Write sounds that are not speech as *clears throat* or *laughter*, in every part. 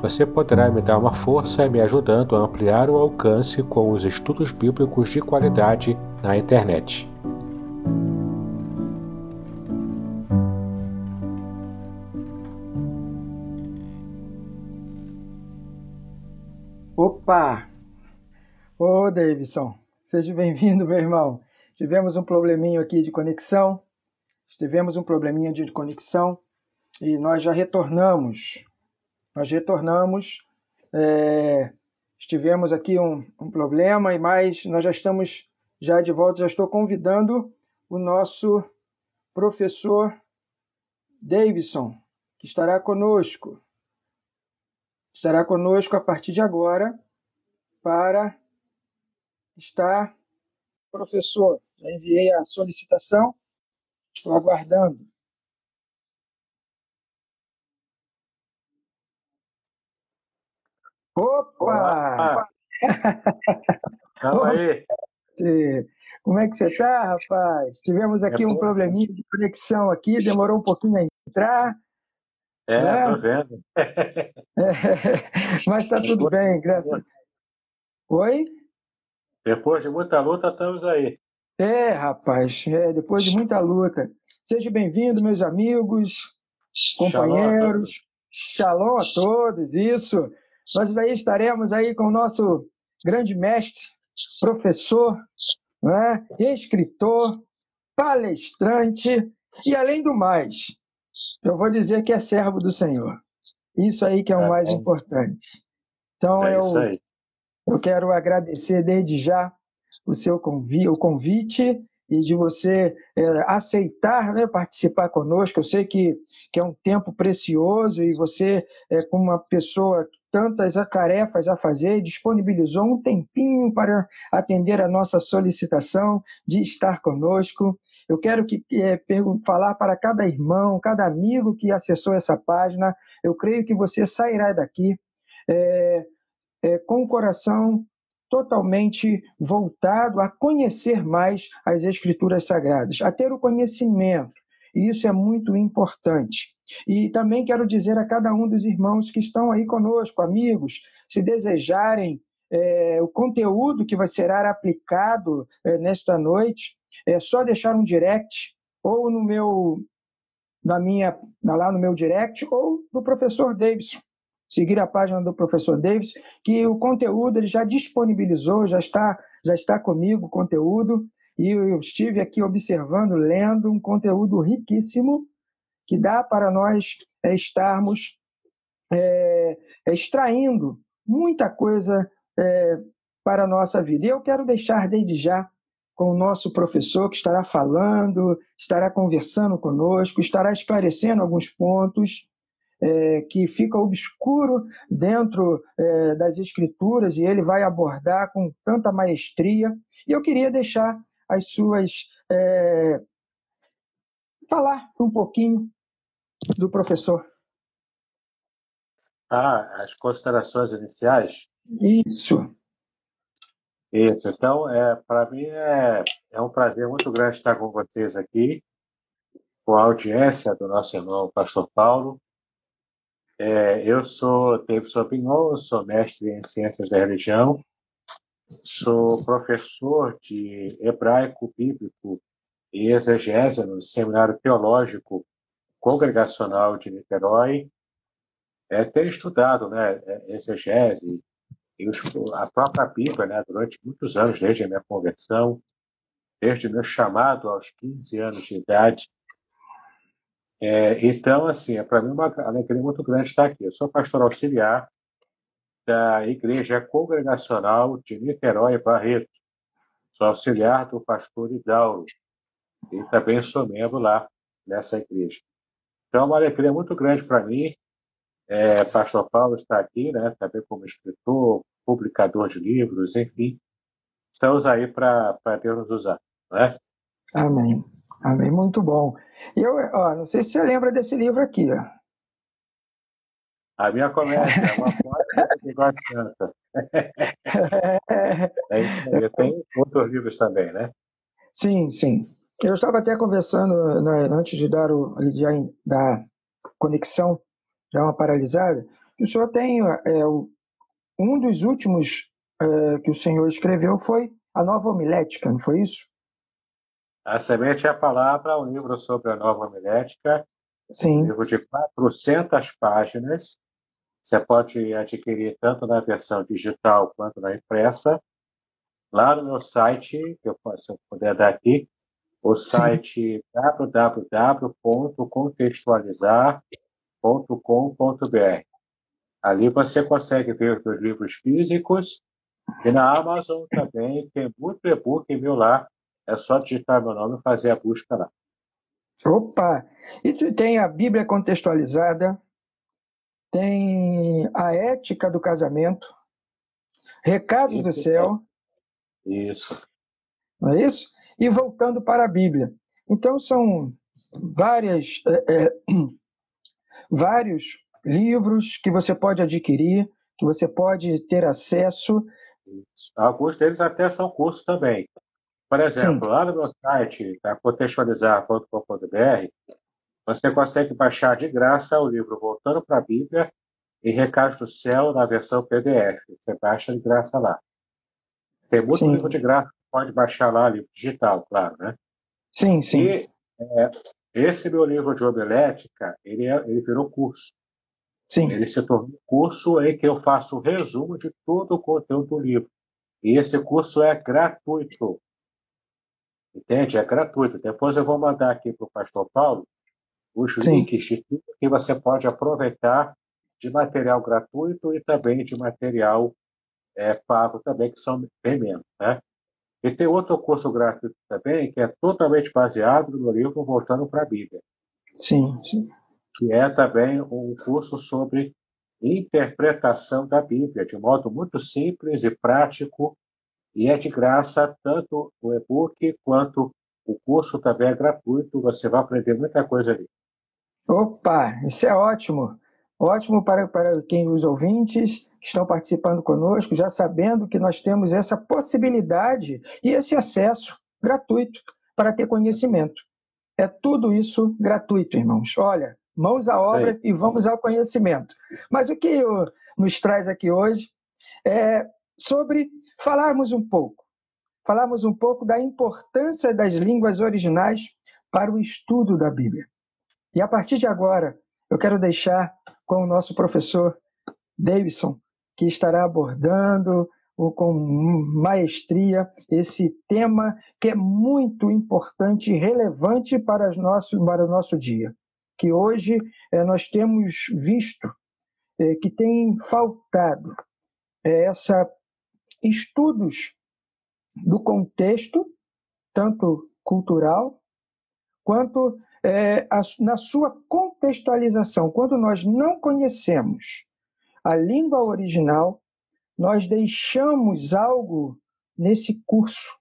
Você poderá me dar uma força me ajudando a ampliar o alcance com os estudos bíblicos de qualidade na internet. Opa! Ô, Davidson, seja bem-vindo, meu irmão. Tivemos um probleminha aqui de conexão, tivemos um probleminha de conexão e nós já retornamos. Nós retornamos, é, estivemos aqui um, um problema, mas nós já estamos já de volta, já estou convidando o nosso professor Davidson, que estará conosco. Estará conosco a partir de agora para estar. Professor, já enviei a solicitação, estou aguardando. Opa! Calma aí. Como é que você está, rapaz? Tivemos é aqui é um probleminha de conexão aqui, demorou um pouquinho a entrar. É, né? tô vendo. É, *laughs* mas está tudo bem, graças a Deus. Oi? Depois de muita luta, estamos aí. É, rapaz, é, depois de muita luta. Seja bem-vindo, meus amigos, companheiros. Shalom a, Shalom a todos, isso. Nós aí estaremos aí com o nosso grande mestre, professor, né? escritor, palestrante e, além do mais, eu vou dizer que é servo do Senhor. Isso aí que é o é, mais importante. Então, é eu, eu quero agradecer desde já o seu convite, o convite e de você é, aceitar né, participar conosco. Eu sei que, que é um tempo precioso e você, é, como uma pessoa tantas tarefas a fazer, disponibilizou um tempinho para atender a nossa solicitação de estar conosco. Eu quero que, é, falar para cada irmão, cada amigo que acessou essa página. Eu creio que você sairá daqui é, é, com o coração totalmente voltado a conhecer mais as Escrituras Sagradas, a ter o conhecimento. E isso é muito importante. E também quero dizer a cada um dos irmãos que estão aí conosco, amigos, se desejarem é, o conteúdo que vai ser aplicado é, nesta noite, é só deixar um direct ou no meu na minha lá no meu direct ou no professor Davidson seguir a página do professor Davis, que o conteúdo ele já disponibilizou, já está, já está comigo o conteúdo, e eu estive aqui observando, lendo um conteúdo riquíssimo que dá para nós é, estarmos é, é, extraindo muita coisa é, para a nossa vida. E eu quero deixar desde já com o nosso professor que estará falando, estará conversando conosco, estará esclarecendo alguns pontos é, que fica obscuro dentro é, das escrituras e ele vai abordar com tanta maestria. E eu queria deixar as suas. É, falar um pouquinho do professor. Ah, as considerações iniciais? Isso. Isso. Então, é, para mim é, é um prazer muito grande estar com vocês aqui, com a audiência do nosso irmão Pastor Paulo, é, eu sou Davidson Pinhon, sou mestre em Ciências da Religião, sou professor de hebraico bíblico e exegese no Seminário Teológico Congregacional de Niterói. É, tenho estudado né, é, exegese e a própria Bíblia né, durante muitos anos, desde a minha conversão. desde meu chamado aos 15 anos de idade. É, então, assim, é para mim uma alegria muito grande estar aqui. Eu sou pastor auxiliar da Igreja Congregacional de Niterói Barreto. Sou auxiliar do pastor Hidauro e também sou membro lá nessa igreja. Então, é uma alegria muito grande para mim. É, pastor Paulo está aqui, né, também como escritor, publicador de livros, enfim. Estamos aí para Deus nos usar. Né? Amém. Amém. Muito bom. Eu, ó, não sei se você lembra desse livro aqui. Ó. A minha comédia é uma foto de God *laughs* Santa. *laughs* é isso aí. Tem outros livros também, né? Sim, sim. Eu estava até conversando né, antes de dar o de, da conexão, dar uma paralisada, o senhor tem é, um dos últimos é, que o senhor escreveu foi a nova homilética, não foi isso? A Semente é a Palavra, um livro sobre a nova homilética. Sim. Um livro de 400 páginas. Você pode adquirir tanto na versão digital quanto na impressa. Lá no meu site, que eu posso, se eu puder dar aqui, o site www.contextualizar.com.br. Ali você consegue ver os livros físicos e na Amazon também tem muito e-book meu lá é só digitar meu nome e fazer a busca lá. Opa! E tem a Bíblia contextualizada, tem a ética do casamento, recados do céu. Isso. Não é isso? E voltando para a Bíblia. Então são várias, é, é, *clears throat* vários livros que você pode adquirir, que você pode ter acesso. Alguns deles até são cursos também. Por exemplo, Sim. lá no meu site, tá, contextualizar.com.br, você consegue baixar de graça o livro Voltando para a Bíblia e Recados do Céu na versão PDF. Você baixa de graça lá. Tem muito sim. livro de graça, pode baixar lá, livro digital, claro, né? Sim, sim. E é, esse meu livro de homilética, ele, é, ele virou curso. Sim. Ele se tornou curso em que eu faço o resumo de todo o conteúdo do livro. E esse curso é gratuito. Entende? É gratuito. Depois eu vou mandar aqui para o pastor Paulo os Sim. links de tudo que você pode aproveitar de material gratuito e também de material é, pago também, que são bem menos. Né? E tem outro curso gratuito também, que é totalmente baseado no livro Voltando para a Bíblia. Sim, sim. Que é também um curso sobre interpretação da Bíblia, de modo muito simples e prático, e é de graça, tanto o e-book quanto o curso também é gratuito. Você vai aprender muita coisa ali. Opa, isso é ótimo. Ótimo para, para quem os ouvintes que estão participando conosco, já sabendo que nós temos essa possibilidade e esse acesso gratuito para ter conhecimento. É tudo isso gratuito, irmãos. Olha, mãos à obra e vamos ao conhecimento. Mas o que nos traz aqui hoje é sobre falarmos um pouco, falarmos um pouco da importância das línguas originais para o estudo da Bíblia. E a partir de agora, eu quero deixar com o nosso professor Davidson, que estará abordando com maestria esse tema que é muito importante e relevante para, nosso, para o nosso dia. Que hoje é, nós temos visto é, que tem faltado essa estudos do contexto, tanto cultural, quanto é, a, na sua contextualização. Quando nós não conhecemos a língua original, nós deixamos algo nesse curso,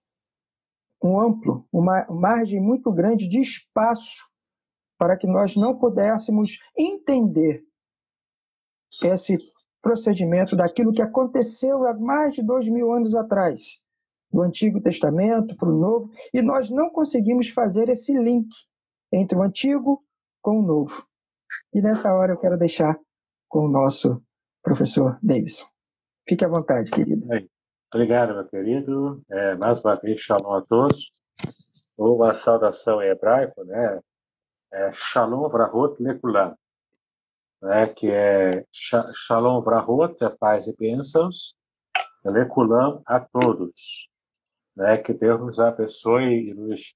um amplo, uma margem muito grande de espaço para que nós não pudéssemos entender esse procedimento daquilo que aconteceu há mais de dois mil anos atrás, do Antigo Testamento para o Novo, e nós não conseguimos fazer esse link entre o Antigo com o Novo. E nessa hora eu quero deixar com o nosso professor Davidson. Fique à vontade, querido. Obrigado, meu querido. É, mais uma vez, shalom a todos. Uma saudação em hebraico, né? É, shalom vrahot lekulam né, que é Shalom Brahot, a paz e bênçãos, Lekulam a todos. Né? Que Deus nos abençoe e nos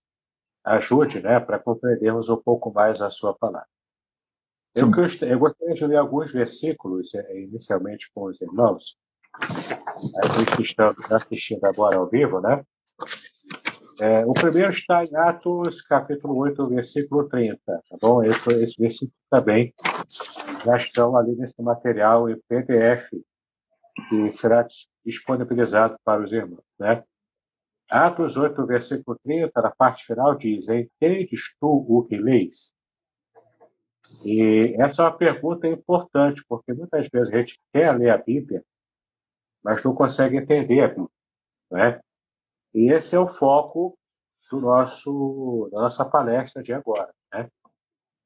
ajude né? para compreendermos um pouco mais a sua palavra. Eu, eu, gostaria de ler alguns versículos é, inicialmente com os irmãos. A gente está assistindo agora ao vivo, né? É, o primeiro está em Atos, capítulo 8, versículo 30, tá bom? Esse, esse versículo também já estão ali nesse material em PDF, que será disponibilizado para os irmãos, né? Atos 8, versículo 30, na parte final, diz: Entendes tu o que leis? E essa é uma pergunta importante, porque muitas vezes a gente quer ler a Bíblia, mas não consegue entender a Bíblia. Né? E esse é o foco do nosso, da nossa palestra de agora. Né?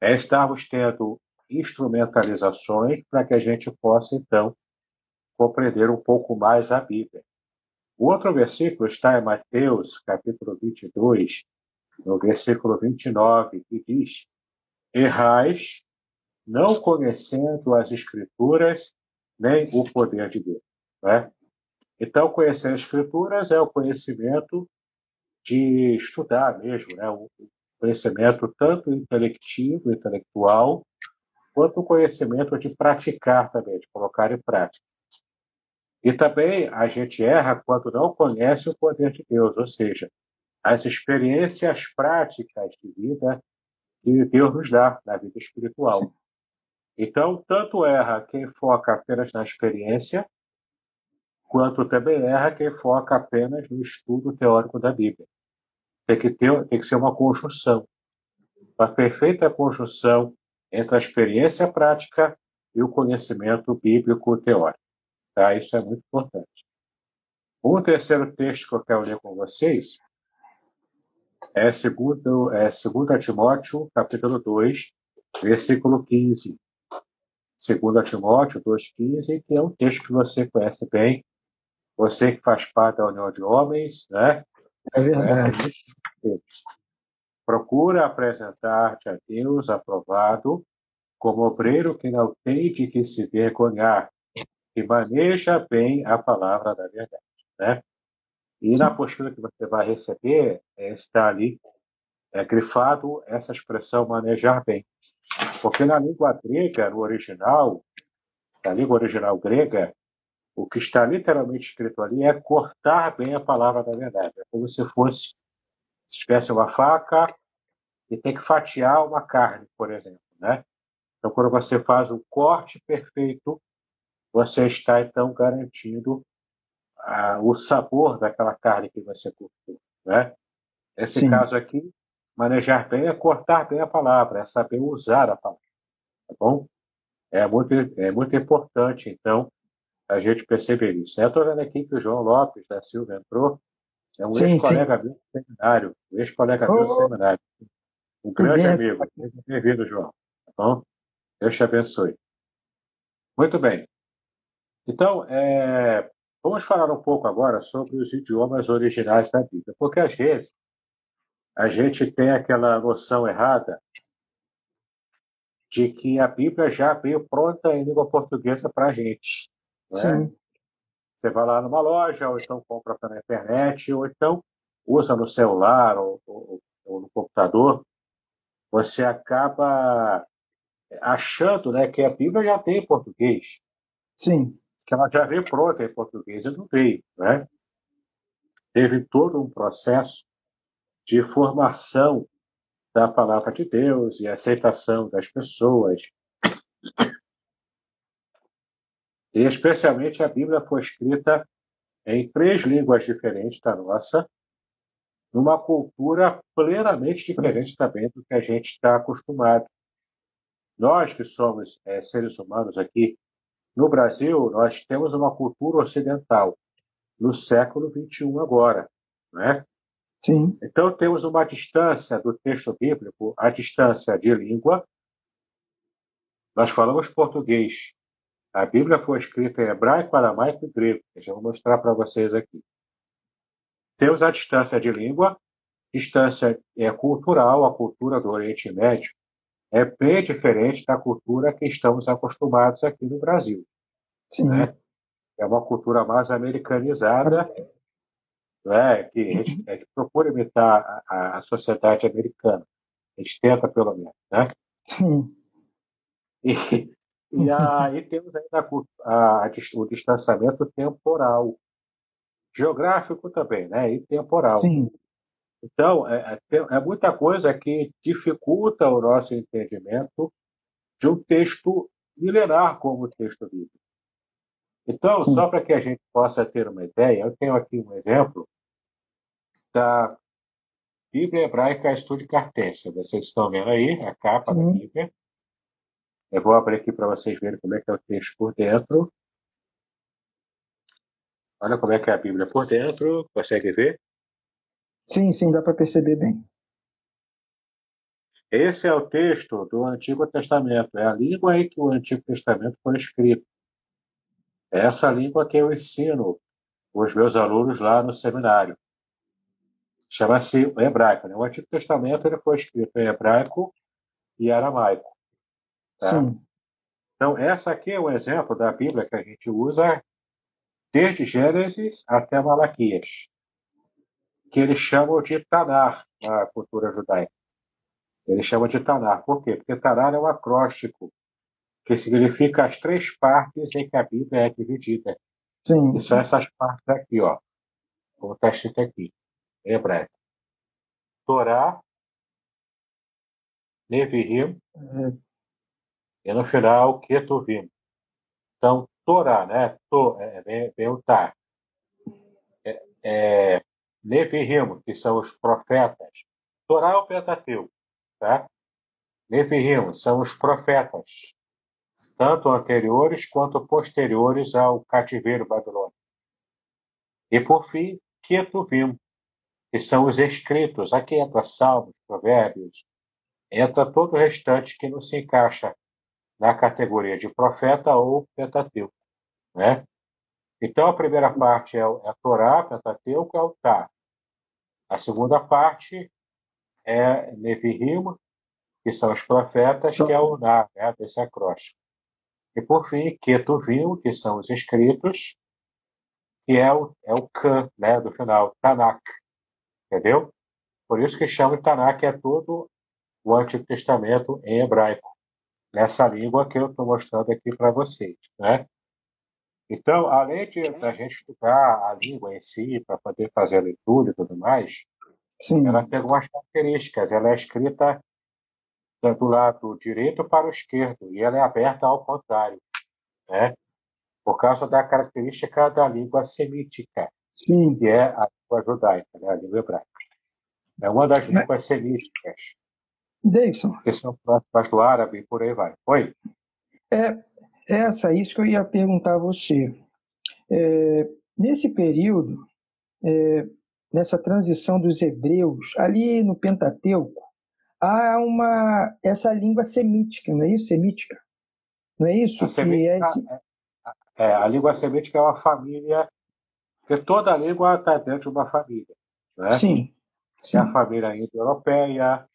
É estarmos tendo instrumentalizações para que a gente possa, então, compreender um pouco mais a Bíblia. O outro versículo está em Mateus, capítulo 22, no versículo 29, que diz: Errais, não conhecendo as Escrituras nem o poder de Deus. Né? Então, conhecer as Escrituras é o conhecimento de estudar mesmo, né? o conhecimento tanto intelectivo, intelectual, quanto o conhecimento de praticar também, de colocar em prática. E também a gente erra quando não conhece o poder de Deus, ou seja, as experiências práticas de vida que Deus nos dá na vida espiritual. Então, tanto erra quem foca apenas na experiência, quanto também erra quem foca apenas no estudo teórico da Bíblia. Tem que, ter, tem que ser uma conjunção, uma perfeita conjunção entre a experiência prática e o conhecimento bíblico teórico. Tá? Isso é muito importante. Um terceiro texto que eu quero ler com vocês é segundo, é segundo Timóteo, capítulo 2, versículo 15. Segundo Timóteo 2,15, que é um texto que você conhece bem, você que faz parte da União de Homens, né? É verdade. Procura apresentar-te a Deus aprovado como obreiro que não tem de que se vergonhar, que maneja bem a palavra da verdade, né? E na apostila que você vai receber, é, está ali é, grifado essa expressão manejar bem. Porque na língua grega, no original, na língua original grega, o que está literalmente escrito ali é cortar bem a palavra da verdade. É como se fosse, se tivesse uma faca e tem que fatiar uma carne, por exemplo, né? Então, quando você faz um corte perfeito, você está então garantindo ah, o sabor daquela carne que você cortou, né? Nesse Sim. caso aqui, manejar bem é cortar bem a palavra, é saber usar a palavra, tá bom? É muito, é muito importante, então, a gente perceber isso. Eu estou vendo aqui que o João Lopes da Silva entrou, é um ex-colega meu do seminário, um ex-colega meu do seminário. Um grande amigo. Bem-vindo, João. Tá bom? Deus te abençoe. Muito bem. Então, é, Vamos falar um pouco agora sobre os idiomas originais da Bíblia, porque às vezes a gente tem aquela noção errada de que a Bíblia já veio pronta em língua portuguesa para a gente. Né? Sim. Você vai lá numa loja, ou então compra pela internet, ou então usa no celular ou, ou, ou no computador, você acaba achando né, que a Bíblia já tem em português. Sim que ela já veio pronta em português e não veio. Né? Teve todo um processo de formação da palavra de Deus e aceitação das pessoas. E especialmente a Bíblia foi escrita em três línguas diferentes da nossa, numa cultura plenamente diferente também do que a gente está acostumado. Nós que somos é, seres humanos aqui no Brasil, nós temos uma cultura ocidental no século XXI agora, né? Sim. Então temos uma distância do texto bíblico, a distância de língua. Nós falamos português. A Bíblia foi escrita em hebraico, aramaico e grego. Eu já vou mostrar para vocês aqui. Temos a distância de língua, distância é cultural, a cultura do Oriente Médio é bem diferente da cultura que estamos acostumados aqui no Brasil. Sim. Né? É uma cultura mais americanizada é? que a gente, a gente procura imitar a, a, sociedade americana. A gente tenta, pelo menos. Né? Sim. E, e aí temos ainda a, a, o distanciamento temporal. Geográfico também, né? E temporal. Sim. Então, é, é, é muita coisa que dificulta o nosso entendimento de um texto milenar como o texto bíblico. Então, Sim. só para que a gente possa ter uma ideia, eu tenho aqui um exemplo da Bíblia Hebraica Estude Cartência. Vocês estão vendo aí a capa Sim. da Bíblia. Eu vou abrir aqui para vocês verem como é que é o texto por dentro. Olha como é que é a Bíblia por dentro. Consegue ver? Sim, sim, dá para perceber bem. Esse é o texto do Antigo Testamento. É a língua em que o Antigo Testamento foi escrito. É essa língua que eu ensino os meus alunos lá no seminário. Chama-se hebraico. Né? O Antigo Testamento ele foi escrito em hebraico e aramaico. Tá? Sim. Então, essa aqui é um exemplo da Bíblia que a gente usa desde Gênesis até Malaquias, que eles chamam de Tanar na cultura judaica. Eles chamam de Tanar. Por quê? Porque Tanar é um acróstico, que significa as três partes em que a Bíblia é dividida. Sim. E são essas partes aqui, ó, como está escrito aqui, em hebraico. Torá, Nevi'im, uhum. E no final, Ketuvim. Então, Torá, né? To, é, vem, vem o Tá. É, é, que são os profetas. Torá é o Pentateuco, tá? Nevi'im são os profetas, tanto anteriores quanto posteriores ao cativeiro babilônico. E, por fim, Ketuvim, que são os escritos. Aqui entra Salmos, Provérbios, entra todo o restante que não se encaixa na categoria de profeta ou Pentateuco. Né? Então, a primeira parte é, é a Torá, Pentateuco, é o Tá. A segunda parte é Nevi'im, que são os profetas, que é o Na, né, acróstico. E, por fim, Ketuvim, que são os escritos, que é o, é o Khan, né, do final, Tanakh. Entendeu? Por isso que chama de Tanakh, é todo o Antigo Testamento em hebraico, nessa língua que eu estou mostrando aqui para vocês. Né? Então, além de a gente estudar a língua em si, para poder fazer a leitura e tudo mais, Sim. ela tem algumas características. Ela é escrita do lado direito para o esquerdo e ela é aberta ao contrário, né? por causa da característica da língua semítica, Sim. que é a língua judaica, né? a língua hebraica. É uma das línguas semíticas. Davidson. Que são próximas do árabe e por aí vai. Oi? É, essa, isso que eu ia perguntar a você. É, nesse período, é, nessa transição dos hebreus, ali no Pentateuco, há uma essa língua semítica, não é isso? Semítica. Não é isso? A, que é, esse... é, é, a língua semítica é uma família, porque toda língua está dentro de uma família. Né? Sim. Sim. É a família indo-europeia,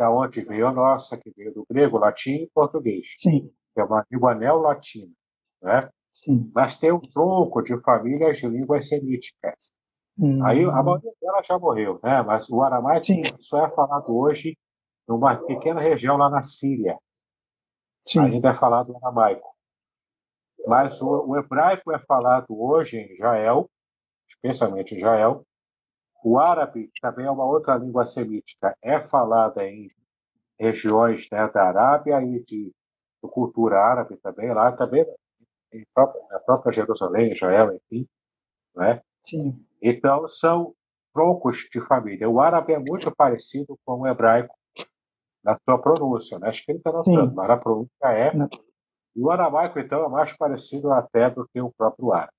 da onde veio a nossa, que veio do grego, latim e português. Sim. Que é uma língua neolatina. Né? Sim. Mas tem um tronco de famílias de línguas semíticas. Hum. Aí a maioria delas já morreu, né? mas o aramaico só é falado hoje numa pequena região lá na Síria. Sim. Ainda é falado aramaico. Mas o, o, hebraico é falado hoje em Israel, especialmente em Israel. O árabe também é uma outra língua semítica, é falada em regiões né, da Arábia e de, de, cultura árabe também, lá também em própria, na própria Jerusalém, Israel, enfim. Né? Sim. Então, são troncos de família. O árabe é muito parecido com o hebraico na sua pronúncia, na escrita não tanto, mas a pronúncia é. E o aramaico, então, é mais parecido até do que o próprio árabe.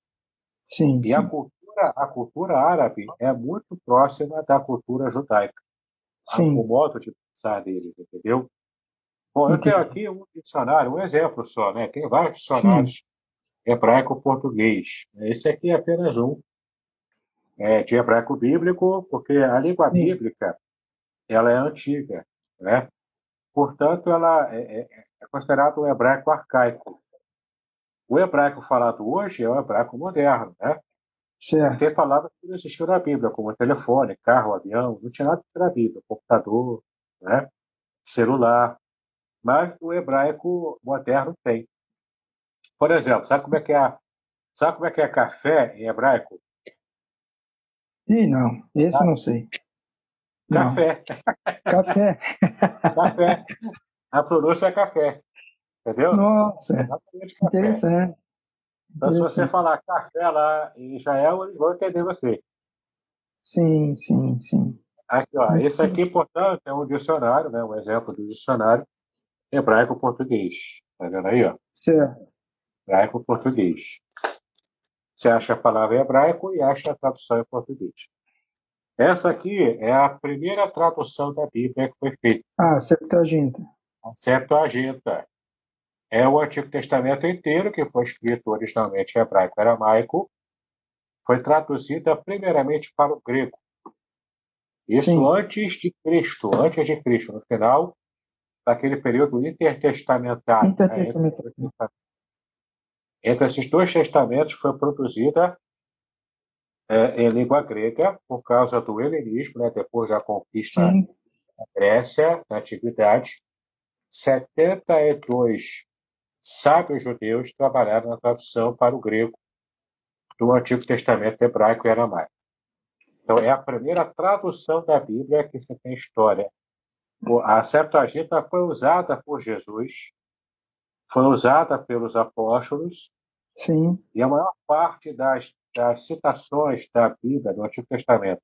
Sim, e sim. A, cultura, a cultura árabe é muito próxima da cultura judaica. Sim. O modo de pensar deles, entendeu? Bom, eu tenho aqui um dicionário, um exemplo só, né? Tem vários dicionários hebraico-português. Esse aqui é apenas um é, de hebraico bíblico, porque a língua Sim. bíblica ela é antiga né? Portanto, ela é, é, é considerado um hebraico arcaico. O hebraico falado hoje é o hebraico moderno, né? Certo. Tem palavras que não existiam na Bíblia, como telefone, carro, avião, não tinha nada na Bíblia, computador, né? celular, mas o hebraico moderno tem. Por exemplo, sabe como é que é, sabe como é, que é café em hebraico? Ih, não, esse ah. não sei. Café. Café. *laughs* café. A pronúncia é café. Entendeu? Nossa, interessante. Então, se você falar café em Israel, eles vão entender você. Sim, sim, sim. Aqui, ó, esse aqui, portanto, é um dicionário, né, um exemplo do dicionário hebraico-português. Tá vendo aí, ó? Certo. Hebraico-português. Você acha a palavra em hebraico e acha a tradução em português. Essa aqui é a primeira tradução da Bíblia que foi feita. Ah, Septuaginta. A Septuaginta. É o Antigo Testamento inteiro, que foi escrito originalmente em hebraico e aramaico, foi traduzida primeiramente para o grego. Isso Sim. antes de Cristo, antes de Cristo, no final daquele período intertestamentário. Né? Intertestamentário. Né? Entre esses dois testamentos foi produzida é, em língua grega por causa do helenismo, né? depois da conquista Sim. da Grécia, na Antiguidade. 72 sábios judeus trabalharam na tradução para o grego do Antigo Testamento hebraico e aramaico. Então, é a primeira tradução da Bíblia que você tem história. A Septuaginta foi usada por Jesus, foi usada pelos apóstolos, Sim. e a maior parte das, das citações da Bíblia, do Antigo Testamento,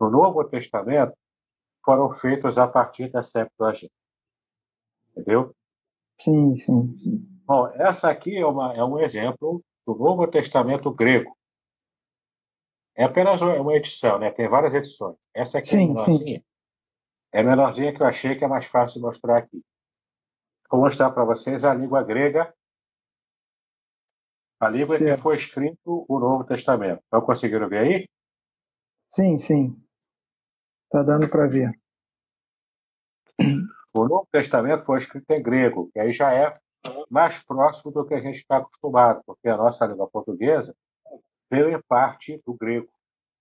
no Novo Testamento, foram feitas a partir da Septuaginta. Entendeu? Sim, sim, sim. Bom, essa aqui é, uma, é um exemplo do Novo Testamento grego. É apenas uma edição, né? Tem várias edições. Essa aqui é sim, é menorzinha. Sim. É a menorzinha que eu achei que é mais fácil mostrar aqui. Vou mostrar para vocês a língua grega, a língua certo. que foi escrito o Novo Testamento. Estão conseguindo ver aí? Sim, sim. Está dando para ver. O Novo Testamento foi escrito em grego, que aí já é mais próximo do que a gente está acostumado, porque a nossa língua portuguesa veio em parte do grego,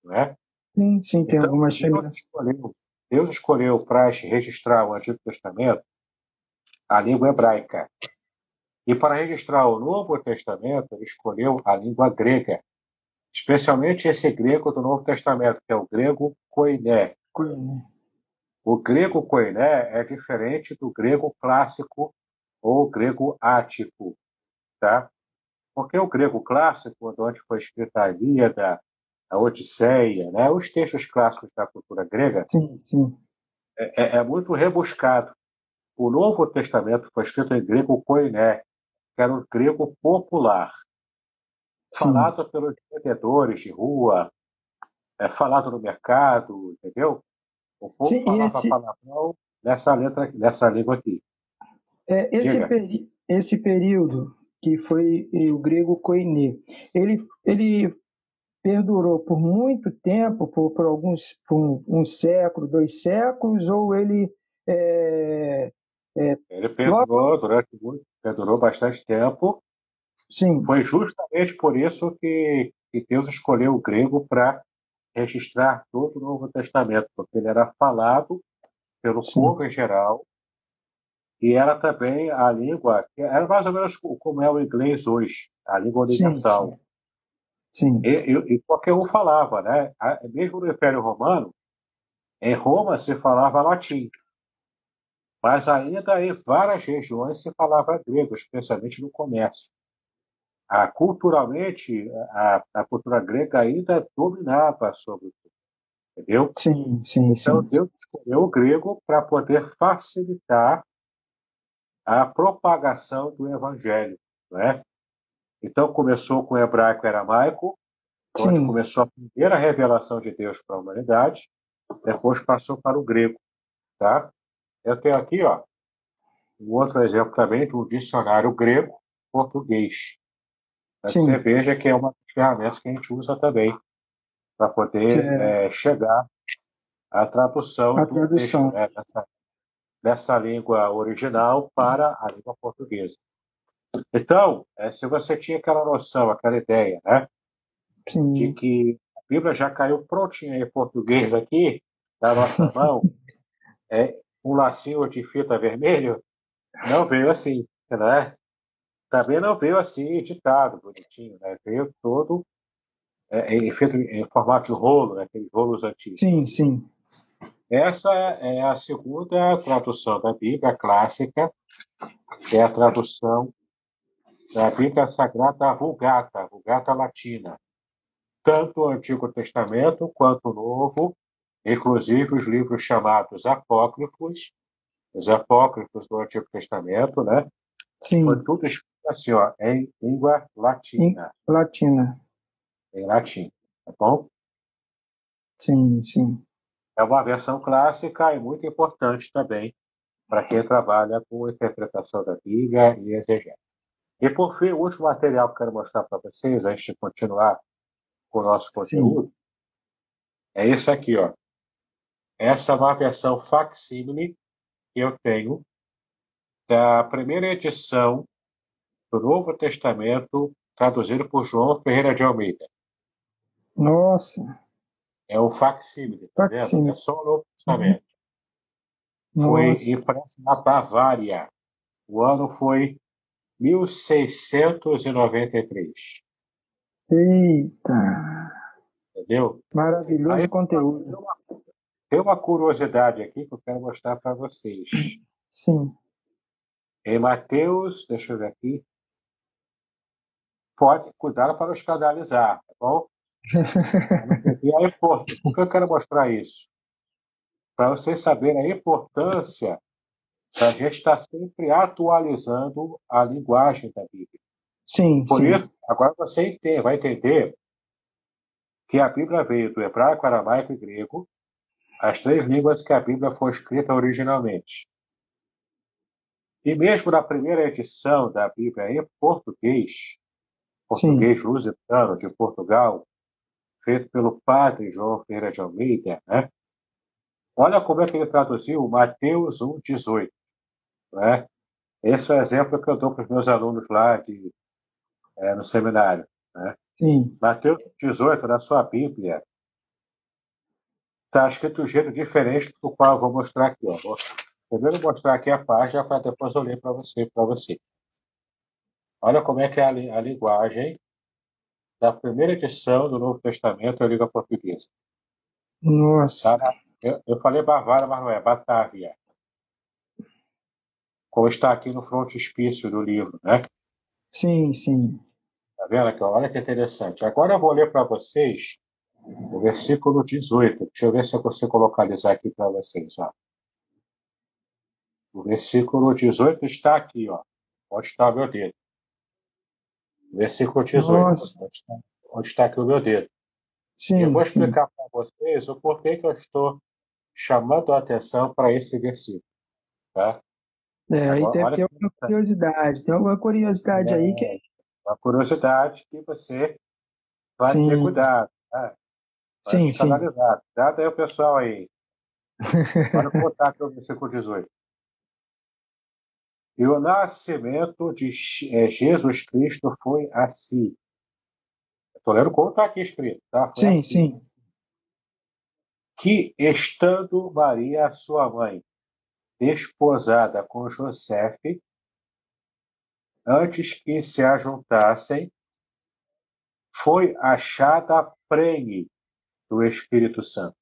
não é? Sim, sim, tem então, algumas escolheu, Deus escolheu para registrar o Antigo Testamento a língua hebraica. E para registrar o Novo Testamento, ele escolheu a língua grega, especialmente esse grego do Novo Testamento, que é o grego koiné. koiné. O grego koiné é diferente do grego clássico ou grego ático, tá? Porque o grego clássico, onde foi escrita a Ilíada, a Odisseia, né? os textos clássicos da cultura grega, sim, sim. É, é, é muito rebuscado. O Novo Testamento foi escrito em grego koiné, que era o grego popular, sim. falado pelos vendedores de rua, é, falado no mercado, entendeu? Sim, falava esse... palavrão nessa letra, nessa língua aqui. É, esse, peri esse período que foi o grego koiné, ele, ele perdurou por muito tempo, por, por alguns por um, um, século, dois séculos, ou ele é, é, ele perdurou durante muito, perdurou bastante tempo. Sim. Foi justamente por isso que, que Deus escolheu o grego para registrar todo o Novo Testamento, porque ele era falado pelo Sim. povo em geral e era também a língua, era mais ou menos como é o inglês hoje, a língua universal. Sim. sim. E, e, e qualquer um falava, né? Mesmo no Império Romano, em Roma se falava latim, mas ainda em várias regiões se falava grego, especialmente no comércio. Ah, culturalmente, a, a cultura grega ainda dominava sobre tudo, entendeu? Sim, sim, então, sim. Deus escolheu o grego para poder facilitar a propagação do evangelho, né? Então começou com o hebraico e aramaico, onde Sim. começou a primeira revelação de Deus para a humanidade, depois passou para o grego, tá? Eu tenho aqui, ó, um outro exemplo também de um dicionário grego-português. Você veja que é uma das ferramentas que a gente usa também para poder é, chegar à tradução, a tradução. Texto, né, dessa, dessa língua original para a língua portuguesa. Então, é, se você tinha aquela noção, aquela ideia, né, Sim. de que a Bíblia já caiu prontinha em português aqui, na nossa mão, *laughs* é um lacinho de fita vermelho, não veio assim, né? Também não veio assim editado, bonitinho, né? Veio todo é, em, feito em formato de rolo, né? aqueles rolos antigos. Sim, sim. Essa é a segunda tradução da Bíblia clássica, que é a tradução da Bíblia Sagrada Vulgata, Vulgata Latina. Tanto o Antigo Testamento quanto o Novo, inclusive os livros chamados apócrifos, os apócrifos do Antigo Testamento, né? Sim. Foi tudo assim, ó, em língua latina. Em latina. Em latim, tá bom? Sim, sim. É uma versão clássica e muito importante também para quem trabalha com interpretação da Bíblia e exegese. E, por fim, o último material que eu quero mostrar para vocês, antes de continuar com o nosso conteúdo, Sim. é esse aqui. Ó. Essa é uma versão facsímile que eu tenho da primeira edição do Novo Testamento, traduzido por João Ferreira de Almeida. Nossa! É o facsímile, tá vendo? É só o Novo Testamento. Uhum. Foi impresso na Bavária. O ano foi 1693. Eita! Entendeu? Maravilhoso Aí, conteúdo. Tem uma, tem uma curiosidade aqui que eu quero mostrar para vocês. Sim. Em Mateus, deixa eu ver aqui. Pode cuidar para escandalizar, tá bom? *laughs* e aí, por, por que eu quero mostrar isso? Para vocês saberem a importância da gente estar sempre atualizando a linguagem da Bíblia. Sim, Por sim. isso, agora você entende, vai entender que a Bíblia veio do hebraico, aramaico e grego, as três línguas que a Bíblia foi escrita originalmente. E mesmo na primeira edição da Bíblia em português, português Sim. lusitano de Portugal, feito pelo padre João Ferreira de Almeida, né? Olha como é que ele traduziu Mateus 1, 18. Né? Esse é o exemplo que eu dou para os meus alunos lá de, é, no seminário. Né? Sim. Mateus 18, na sua Bíblia, está escrito de um jeito diferente do qual eu vou mostrar aqui. Ó. Vou primeiro mostrar aqui a página para depois eu ler para você, para você. Olha como é que é a, a linguagem da primeira edição do Novo Testamento da Língua Portuguesa. Nossa. Tá? Eu, eu falei Bavária, mas não é, Batávia. Como está aqui no frontispício do livro, né? Sim, sim. Tá vendo aqui? Olha que interessante. Agora eu vou ler para vocês o versículo 18. Deixa eu ver se eu consigo localizar aqui para vocês. Ó. O versículo 18 está aqui, ó. Onde está o meu dedo? Versículo 18. Onde está, onde está aqui o meu dedo? Sim, eu vou explicar para vocês o porquê que eu estou chamando a atenção para esse versículo. Tá? É, aí Agora, deve ter alguma curiosidade. Tem alguma curiosidade é, aí que. Uma curiosidade que você vai sim. ter cuidado. Tá? Sim, sim. Cuidado aí o pessoal aí. *laughs* Para botar aqui o versículo 18. E o nascimento de é, Jesus Cristo foi assim. Estou lendo como está aqui escrito, tá? Foi sim, assim. sim. Que, estando Maria, sua mãe, desposada com José, antes que se ajuntassem, foi achada prenhe do Espírito Santo.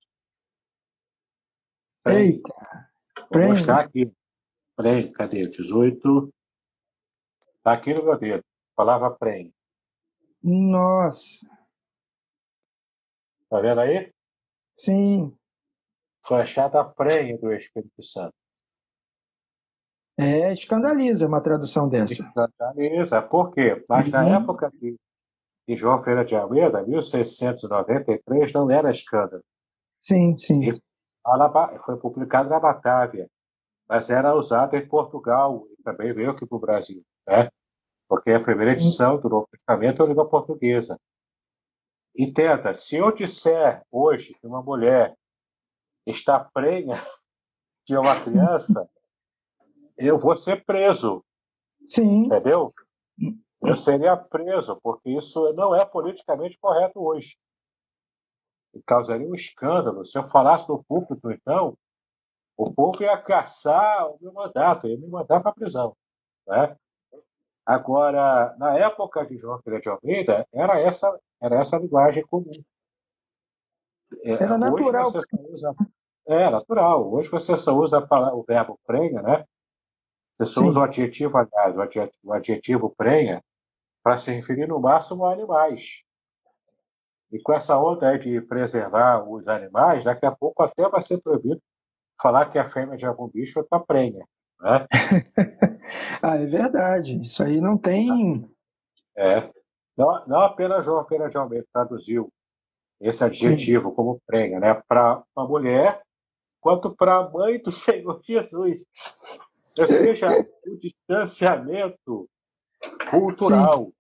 Prenhe. Eita! Vou mostrar aqui. Prenhe, cadê? 18. Está aqui no meu dedo. Palavra prenhe. Nossa! Está vendo aí? Sim. Foi achada prenhe do Espírito Santo. É, escandaliza uma tradução dessa. Escandaliza. Por quê? Mas uhum. na época de, de João Feira de Almeida, 1693, não era escândalo. Sim, sim. E foi publicado na Batávia, mas era usado em Portugal e também veio aqui para o Brasil, né? Porque a primeira edição do Novo Testamento é a língua portuguesa. Entenda, se eu disser hoje que uma mulher está prenha *laughs* de uma criança, *laughs* eu vou ser preso. Sim. Entendeu? eu seria preso, porque isso não é politicamente correto hoje. E causaria um escândalo. Se eu falasse no púlpito, então, o povo ia caçar o meu mandato, ia me mandar para a prisão. Né? Agora, na época de João Ferreira de Almeida, era essa, era essa linguagem comum. É, era natural. Hoje você só usa, é, natural. Hoje você só usa o verbo prenha, né? Você só usa o adjetivo, aliás, o adjetivo, o adjetivo prenha para se referir no máximo a animais. E com essa onda de preservar os animais, daqui a pouco até vai ser proibido falar que a fêmea de algum bicho está prenha. Né? *laughs* ah, é verdade. Isso aí não tem. É. Não, não apenas João Feira de Almeida traduziu esse adjetivo Sim. como prenha, né? Para a mulher, quanto para a mãe do *laughs* Senhor Jesus. Ou seja, o distanciamento cultural.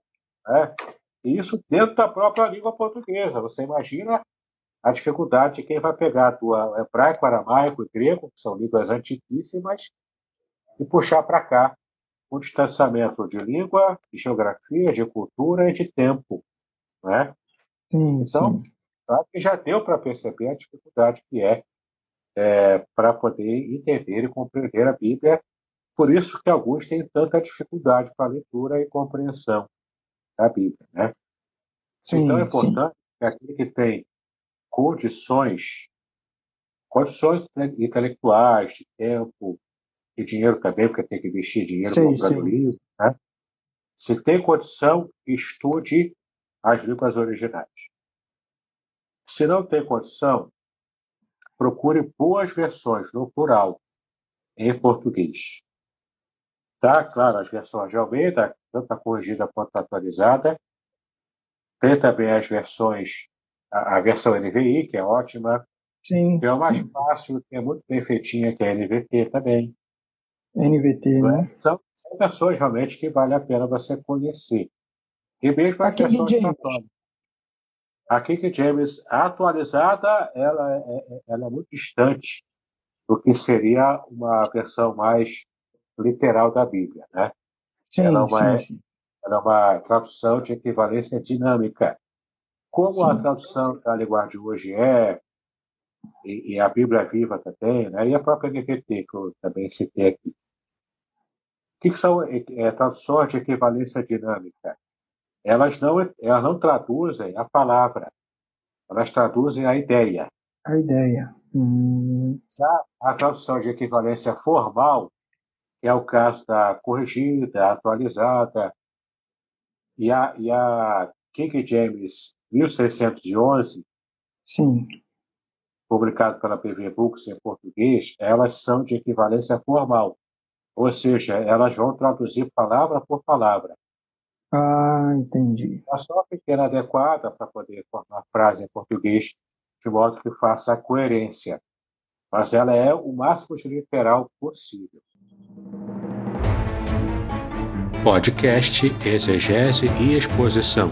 Né? Isso dentro da própria língua portuguesa. Você imagina a dificuldade de quem vai pegar o hebraico, aramaico e grego, que são línguas antiquíssimas, e puxar para cá um distanciamento de língua, de geografia, de cultura e de tempo. Né? Sim, então, sim. Claro que já deu para perceber a dificuldade que é, é para poder entender e compreender a Bíblia. Por isso que alguns têm tanta dificuldade para a leitura e compreensão da Bíblia. Né? Sim, então é importante sim. que aquele que tem condições, condições intelectuais, de tempo, de dinheiro também, porque tem que investir dinheiro sim, comprando livro, né? Se tem condição, estude as línguas originais. Se não tem condição, procure boas versões, no plural, em português. Tá? Claro, as versões de Almeida, tanto a corrigida quanto a atualizada. Tem também as versões, a, a versão NVI, que é ótima. Sim. Que é o mais fácil, que é muito bem feitinha, que é a NVT também. NVT, né? São, são versões realmente que vale a pena você conhecer. E mesmo as versões católicas. A King James atualizada, ela é, é, ela é muito distante do que seria uma versão mais literal da Bíblia, né? Sim, ela, é uma, sim, sim. ela é uma tradução de equivalência dinâmica. Como sim. a tradução da linguagem de hoje é, e, e, a Bíblia Viva também, né? e a própria NVT, que eu também citei aqui. O que, que são é, traduções de equivalência dinâmica? Elas não, elas não traduzem a palavra, elas traduzem a ideia. A ideia. Hum. A, a tradução de equivalência formal que é o caso da corrigida, atualizada, e a, e a King James 1611, Sim. publicado pela PV Books em português, elas são de equivalência formal, ou seja, elas vão traduzir palavra por palavra. Ah, entendi. É só uma pequena adequada para poder formar frase em português de modo que faça a coerência. Mas ela é o máximo de literal possível. Podcast Exegese e Exposição.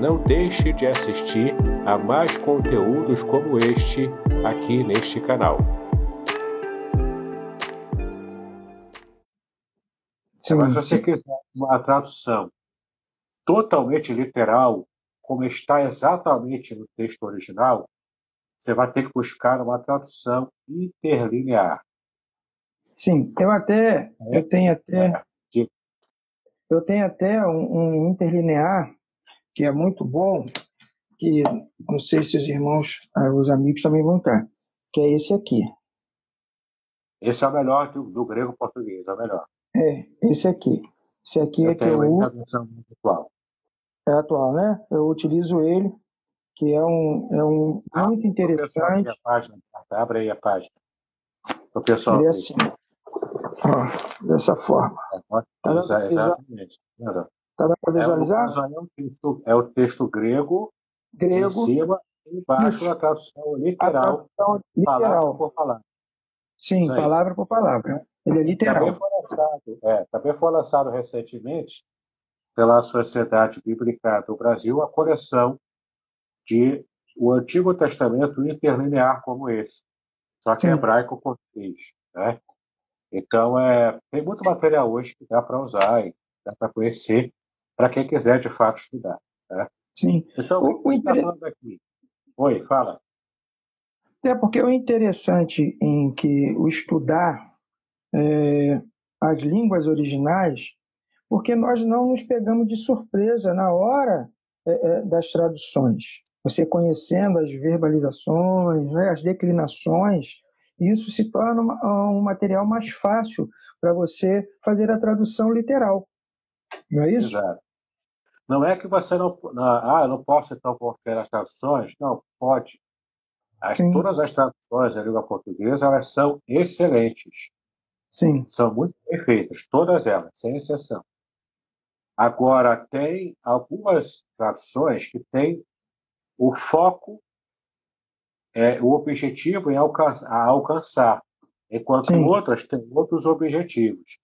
não deixe de assistir a mais conteúdos como este aqui neste canal. Sim. Mas se você quiser uma tradução totalmente literal, como está exatamente no texto original, você vai ter que buscar uma tradução interlinear. Sim, eu até, é. eu tenho até, é. eu tenho até um, um, interlinear que é muito bom, que não sei se os irmãos, ah, os amigos também vão estar, que é esse aqui. Esse é o melhor do, do grego português, é o melhor. É, esse aqui. Esse aqui eu é que eu uso. atual. É atual, né? Eu utilizo ele, que é um, é um ah, muito interessante. A página, abre aí a página. O pessoal. Ele é assim. Ó, dessa forma. É, exatamente. Tá para visualizar? É, o texto, é o texto grego, grego em cima e embaixo Isso. a tradução literal. A tradução literal. Palavra por palavra. Sim, palavra por palavra. Ele é literal. Também foi lançado, é, também foi lançado recentemente pela Sociedade Bíblica do Brasil a coleção de o Antigo Testamento interlinear como esse, só que Sim. hebraico português, né? Então, é, tem muito material hoje que dá para usar e dá para conhecer para quem quiser de fato estudar. Né? Sim. Então, o, que está falando aqui? Oi, fala. É porque o interessante em que o estudar é, as línguas originais, porque nós não nos pegamos de surpresa na hora é, é, das traduções. Você conhecendo as verbalizações, né, as declinações, isso se torna um material mais fácil para você fazer a tradução literal. Não é isso? Exato. Não é que você não. Ah, eu não posso então conferir as traduções. Não, pode. As, todas as traduções da língua portuguesa elas são excelentes. Sim. São muito perfeitas, todas elas, sem exceção. Agora, tem algumas traduções que têm o foco, é, o objetivo em alcançar, a alcançar, enquanto Sim. outras têm outros objetivos.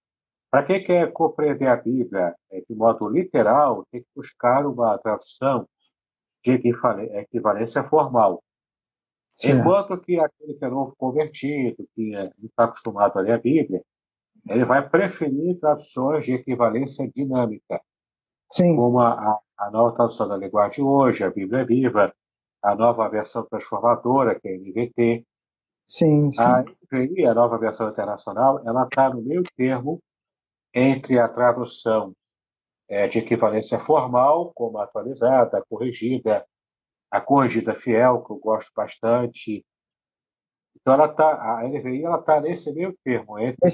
Para quem quer compreender a Bíblia é, de modo literal, tem que buscar uma tradução de equivalência formal. Certo. Enquanto que aquele que é novo convertido, que é, está acostumado a ler a Bíblia, ele vai preferir traduções de equivalência dinâmica. Sim. Como a, a nova tradução da linguagem hoje, a Bíblia Viva, a nova versão transformadora, que é a NVT. Sim, sim. A NVI, a nova versão internacional, ela está no meio termo entre a tradução é, de equivalência formal, como atualizada, corrigida, a corrigida fiel, que eu gosto bastante. Então, ela tá, a NVI está nesse meio termo, entre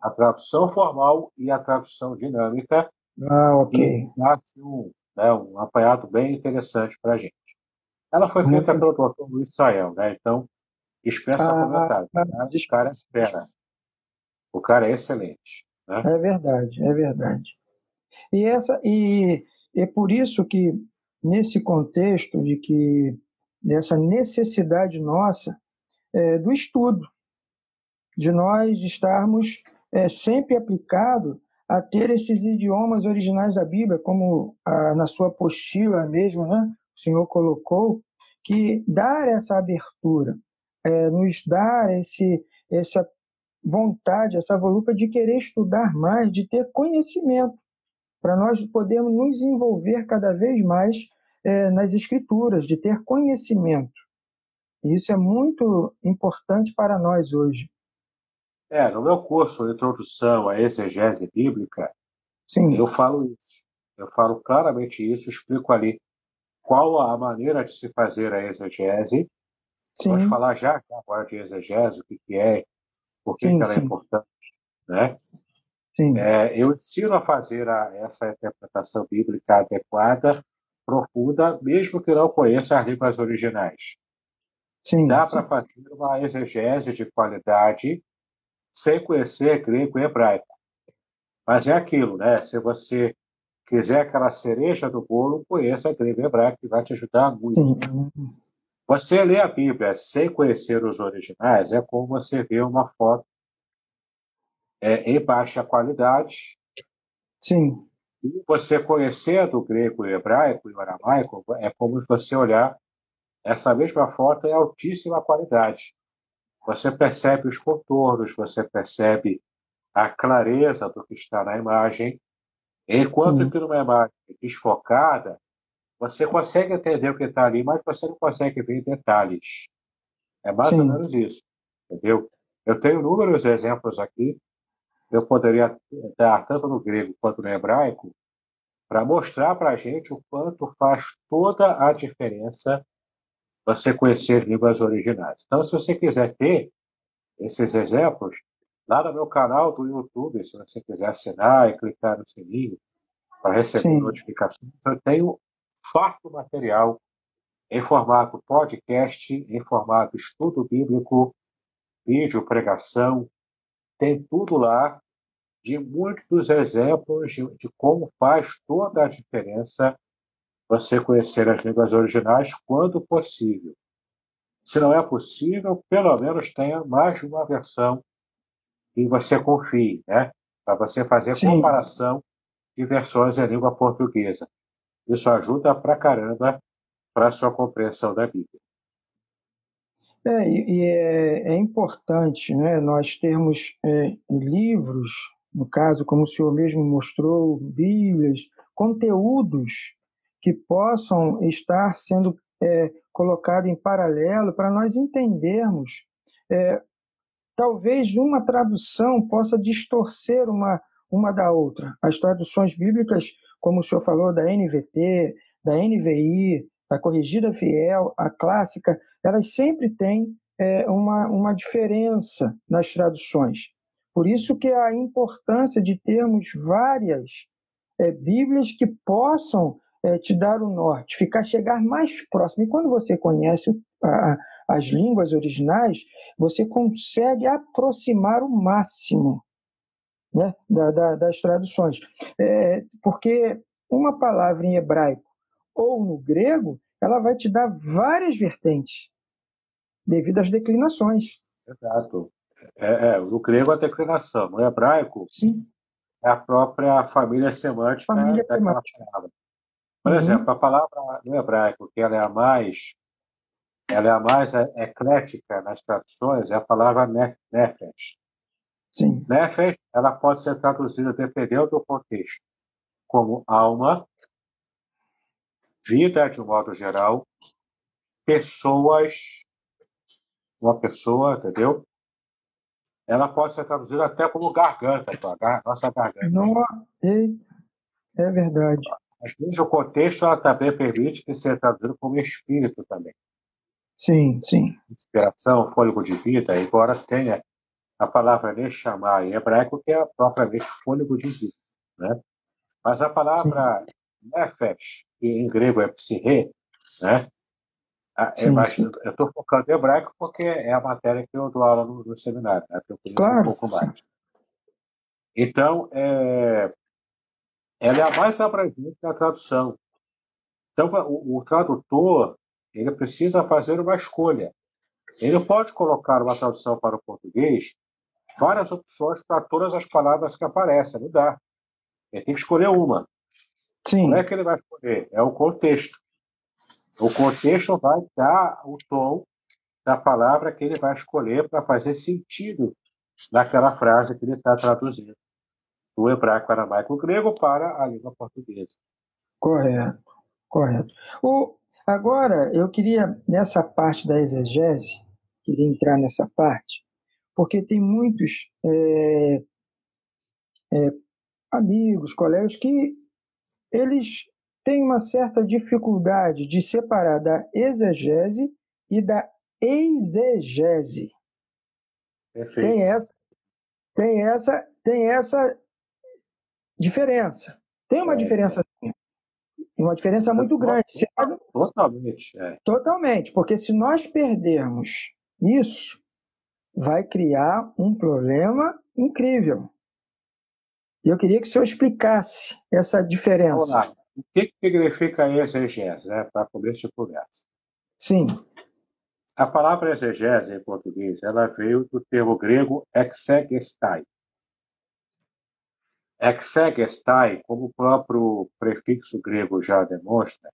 a tradução formal e a tradução dinâmica. Ah, ok. dá um, né, um apanhado bem interessante para a gente. Ela foi feita pelo Dr. Luiz Sael, né? então dispensa ah, comentário. Ah, né? O cara espera. O cara é excelente. Né? É verdade, é verdade. E, essa, e é por isso que, nesse contexto de que dessa necessidade nossa é, do estudo, de nós estarmos é, sempre aplicado a ter esses idiomas originais da Bíblia, como a, na sua apostila mesmo, né, o Senhor colocou, que dar essa abertura, é, nos dar esse, essa vontade, essa volupa de querer estudar mais, de ter conhecimento, para nós podermos nos envolver cada vez mais é, nas Escrituras, de ter conhecimento. Isso é muito importante para nós hoje. É, no meu curso Introdução à Exegese Bíblica, Sim. eu falo isso. Eu falo claramente isso, explico ali qual a maneira de se fazer a exegese. Sim. Vamos falar já agora de exegese, o que é, por que, sim, que ela é importante. Né? Sim. É, eu ensino a fazer a, essa interpretação bíblica adequada, profunda, mesmo que não conheça as línguas originais. Sim, Dá para fazer uma exegese de qualidade sem conhecer grego e hebraico. Mas é aquilo, né? Se você quiser aquela cereja do bolo, conheça grego e hebraico, que vai te ajudar muito. Sim. Você lê a Bíblia sem conhecer os originais é como você vê uma foto é, em baixa qualidade. Sim. E você conhecendo o grego o hebraico e o aramaico, é como você olhar essa mesma foto em altíssima qualidade. Você percebe os contornos, você percebe a clareza do que está na imagem, enquanto Sim. que numa imagem desfocada, você consegue entender o que está ali, mas você não consegue ver detalhes. É mais Sim. ou menos isso, entendeu? Eu tenho inúmeros exemplos aqui. Eu poderia dar tanto no grego quanto no hebraico para mostrar para a gente o quanto faz toda a diferença você conhecer línguas originais. Então, se você quiser ter esses exemplos, lá no meu canal do YouTube, se você quiser assinar e clicar no sininho para receber Sim. notificações, eu tenho farto material em formato podcast, em formato estudo bíblico, vídeo, pregação, tem tudo lá de muitos exemplos de, de como faz toda a diferença você conhecer as línguas originais quando possível. Se não é possível, pelo menos tenha mais de uma versão e você confie, né? Para você fazer Sim. comparação de versões em língua portuguesa. Isso ajuda pra caramba para a sua compreensão da Bíblia. É, e é, é importante né, nós termos é, livros, no caso, como o senhor mesmo mostrou, Bíblias, conteúdos que possam estar sendo é, colocados em paralelo para nós entendermos. É, talvez uma tradução possa distorcer uma, uma da outra. As traduções bíblicas, como o senhor falou, da NVT, da NVI, a corrigida fiel, a clássica, elas sempre têm é, uma, uma diferença nas traduções. Por isso que a importância de termos várias é, Bíblias que possam é, te dar o norte, ficar chegar mais próximo. E quando você conhece a, as línguas originais, você consegue aproximar o máximo né, da, da, das traduções. É, porque uma palavra em hebraico ou no grego, ela vai te dar várias vertentes, devido às declinações. Exato. É, é, no grego, a declinação. No hebraico, Sim. é a própria família semântica família daquela semântica. palavra. Por uhum. exemplo, a palavra no hebraico, que ela é a mais, ela é a mais eclética nas traduções, é a palavra nefesh. Sim. Nefesh, ela pode ser traduzida, dependendo do contexto, como alma, vida de um modo geral, pessoas, uma pessoa, entendeu? Ela pode ser traduzida até como garganta, a nossa garganta. Não, é verdade. Às vezes o contexto ela também permite que seja traduzido como espírito também. Sim, sim. Inspiração, fôlego de vida, embora tenha a palavra chamar em hebraico, que é propriamente fôlego de vida. Né? Mas a palavra sim. nefesh, que em grego é psihe, né? É, mas eu estou focando em hebraico porque é a matéria que eu dou aula no, no seminário, né? eu conheço claro. um pouco mais. Então, é, ela é a mais abrangente da tradução. Então, o, o tradutor ele precisa fazer uma escolha. Ele pode colocar uma tradução para o português várias opções para todas as palavras que aparecem, não dá. Ele tem que escolher uma. Sim. Como é que ele vai escolher? É o contexto. O contexto vai dar o tom da palavra que ele vai escolher para fazer sentido naquela frase que ele está traduzindo do hebraico aramaico grego para a língua portuguesa. Correto, correto. O, agora, eu queria, nessa parte da exegese, queria entrar nessa parte, porque tem muitos é, é, amigos, colegas que eles têm uma certa dificuldade de separar da exegese e da exegese. Perfeito. Tem essa, tem essa, tem essa diferença. Tem uma é. diferença sim. Uma diferença muito grande. Totalmente. É. Totalmente. Porque se nós perdermos isso, vai criar um problema incrível. E eu queria que o senhor explicasse essa diferença. O que, que significa exegese, né, para começo de conversa? Sim. A palavra exegese em português, ela veio do termo grego exegestai, Exegestai, como o próprio prefixo grego já demonstra,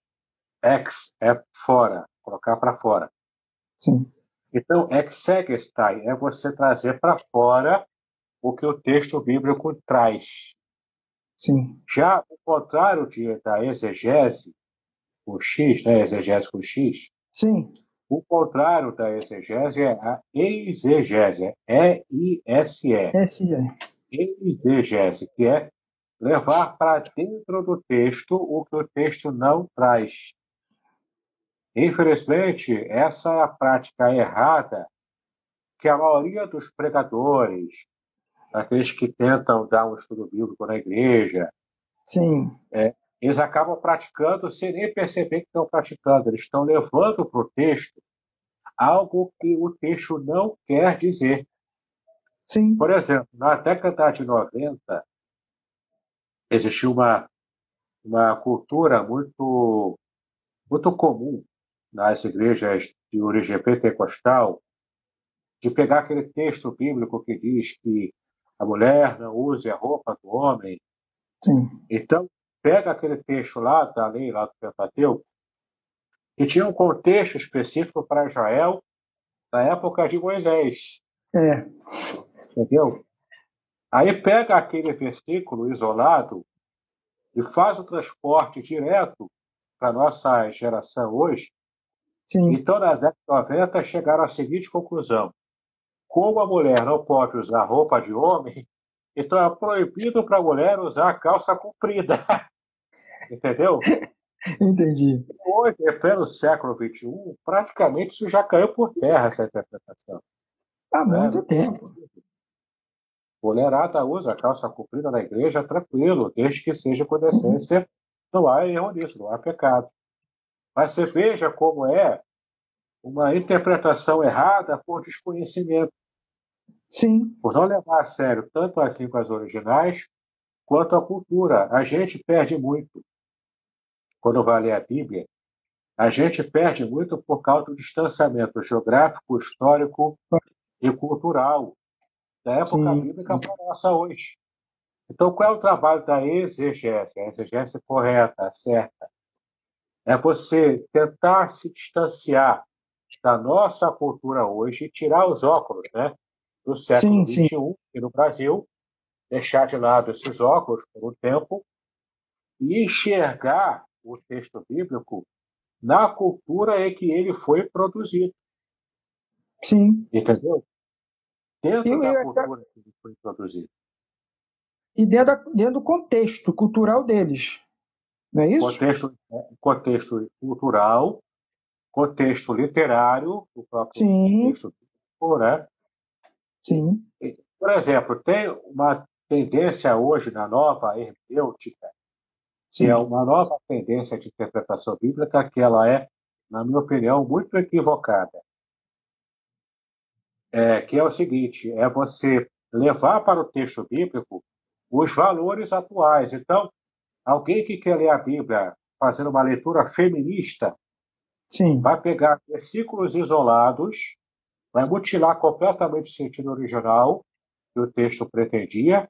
ex é fora, colocar para fora. Sim. Então, exegestai é você trazer para fora o que o texto bíblico traz. Sim. Já o contrário de, da exegese, com X, né? exegese com X, Sim. o contrário da exegese é a exegese, é E-I-S-E. S-E exegese, que é levar para dentro do texto o que o texto não traz. Infelizmente, essa é a prática errada que a maioria dos pregadores, aqueles que tentam dar um estudo bíblico na igreja, Sim. É, eles acabam praticando sem nem perceber que estão praticando. Eles estão levando para o texto algo que o texto não quer dizer. Sim. Por exemplo, na década de 90, existiu uma, uma cultura muito, muito comum nas igrejas de origem pentecostal de pegar aquele texto bíblico que diz que a mulher não use a roupa do homem. Sim. Então, pega aquele texto lá da lei, lá do Pentateuco, que tinha um contexto específico para Israel na época de Moisés. É. Entendeu? Aí pega aquele versículo isolado e faz o transporte direto para nossa geração hoje. Sim. Então, na década de 90, chegaram à seguinte conclusão. Como a mulher não pode usar roupa de homem, então é proibido para a mulher usar calça comprida. *laughs* Entendeu? Entendi. Hoje, pelo século XXI, praticamente isso já caiu por terra, essa interpretação. Há muito né? tempo. Mulherada usa calça comprida na igreja tranquilo, desde que seja com decência, não há erro nisso, não há pecado. Mas você veja como é uma interpretação errada por desconhecimento. Sim. Por não levar a sério tanto as línguas originais quanto a cultura. A gente perde muito quando vai ler a Bíblia. A gente perde muito por causa do distanciamento geográfico, histórico e cultural da época Sim, bíblica para a nossa hoje. Então, qual é o trabalho da exegese? A exegese correta, certa. É você tentar se distanciar da nossa cultura hoje e tirar os óculos né, do século Sim. XXI e no Brasil, deixar de lado esses óculos por um tempo e enxergar o texto bíblico na cultura em que ele foi produzido. Sim. Entendeu? Dentro Eu- da eu- cultura que ele foi produzido. E dentro, da- dentro do contexto cultural deles. Não é isso? Contexto, contexto cultural, contexto literário, o próprio Sim. texto bíblico, né? Sim. Por exemplo, tem uma tendência hoje na nova hermenêutica, que é uma nova tendência de interpretação bíblica, que ela é, na minha opinião, muito equivocada. É, que é o seguinte, é você levar para o texto bíblico os valores atuais. Então, alguém que quer ler a Bíblia fazendo uma leitura feminista, Sim. vai pegar versículos isolados, vai mutilar completamente o sentido original que o texto pretendia,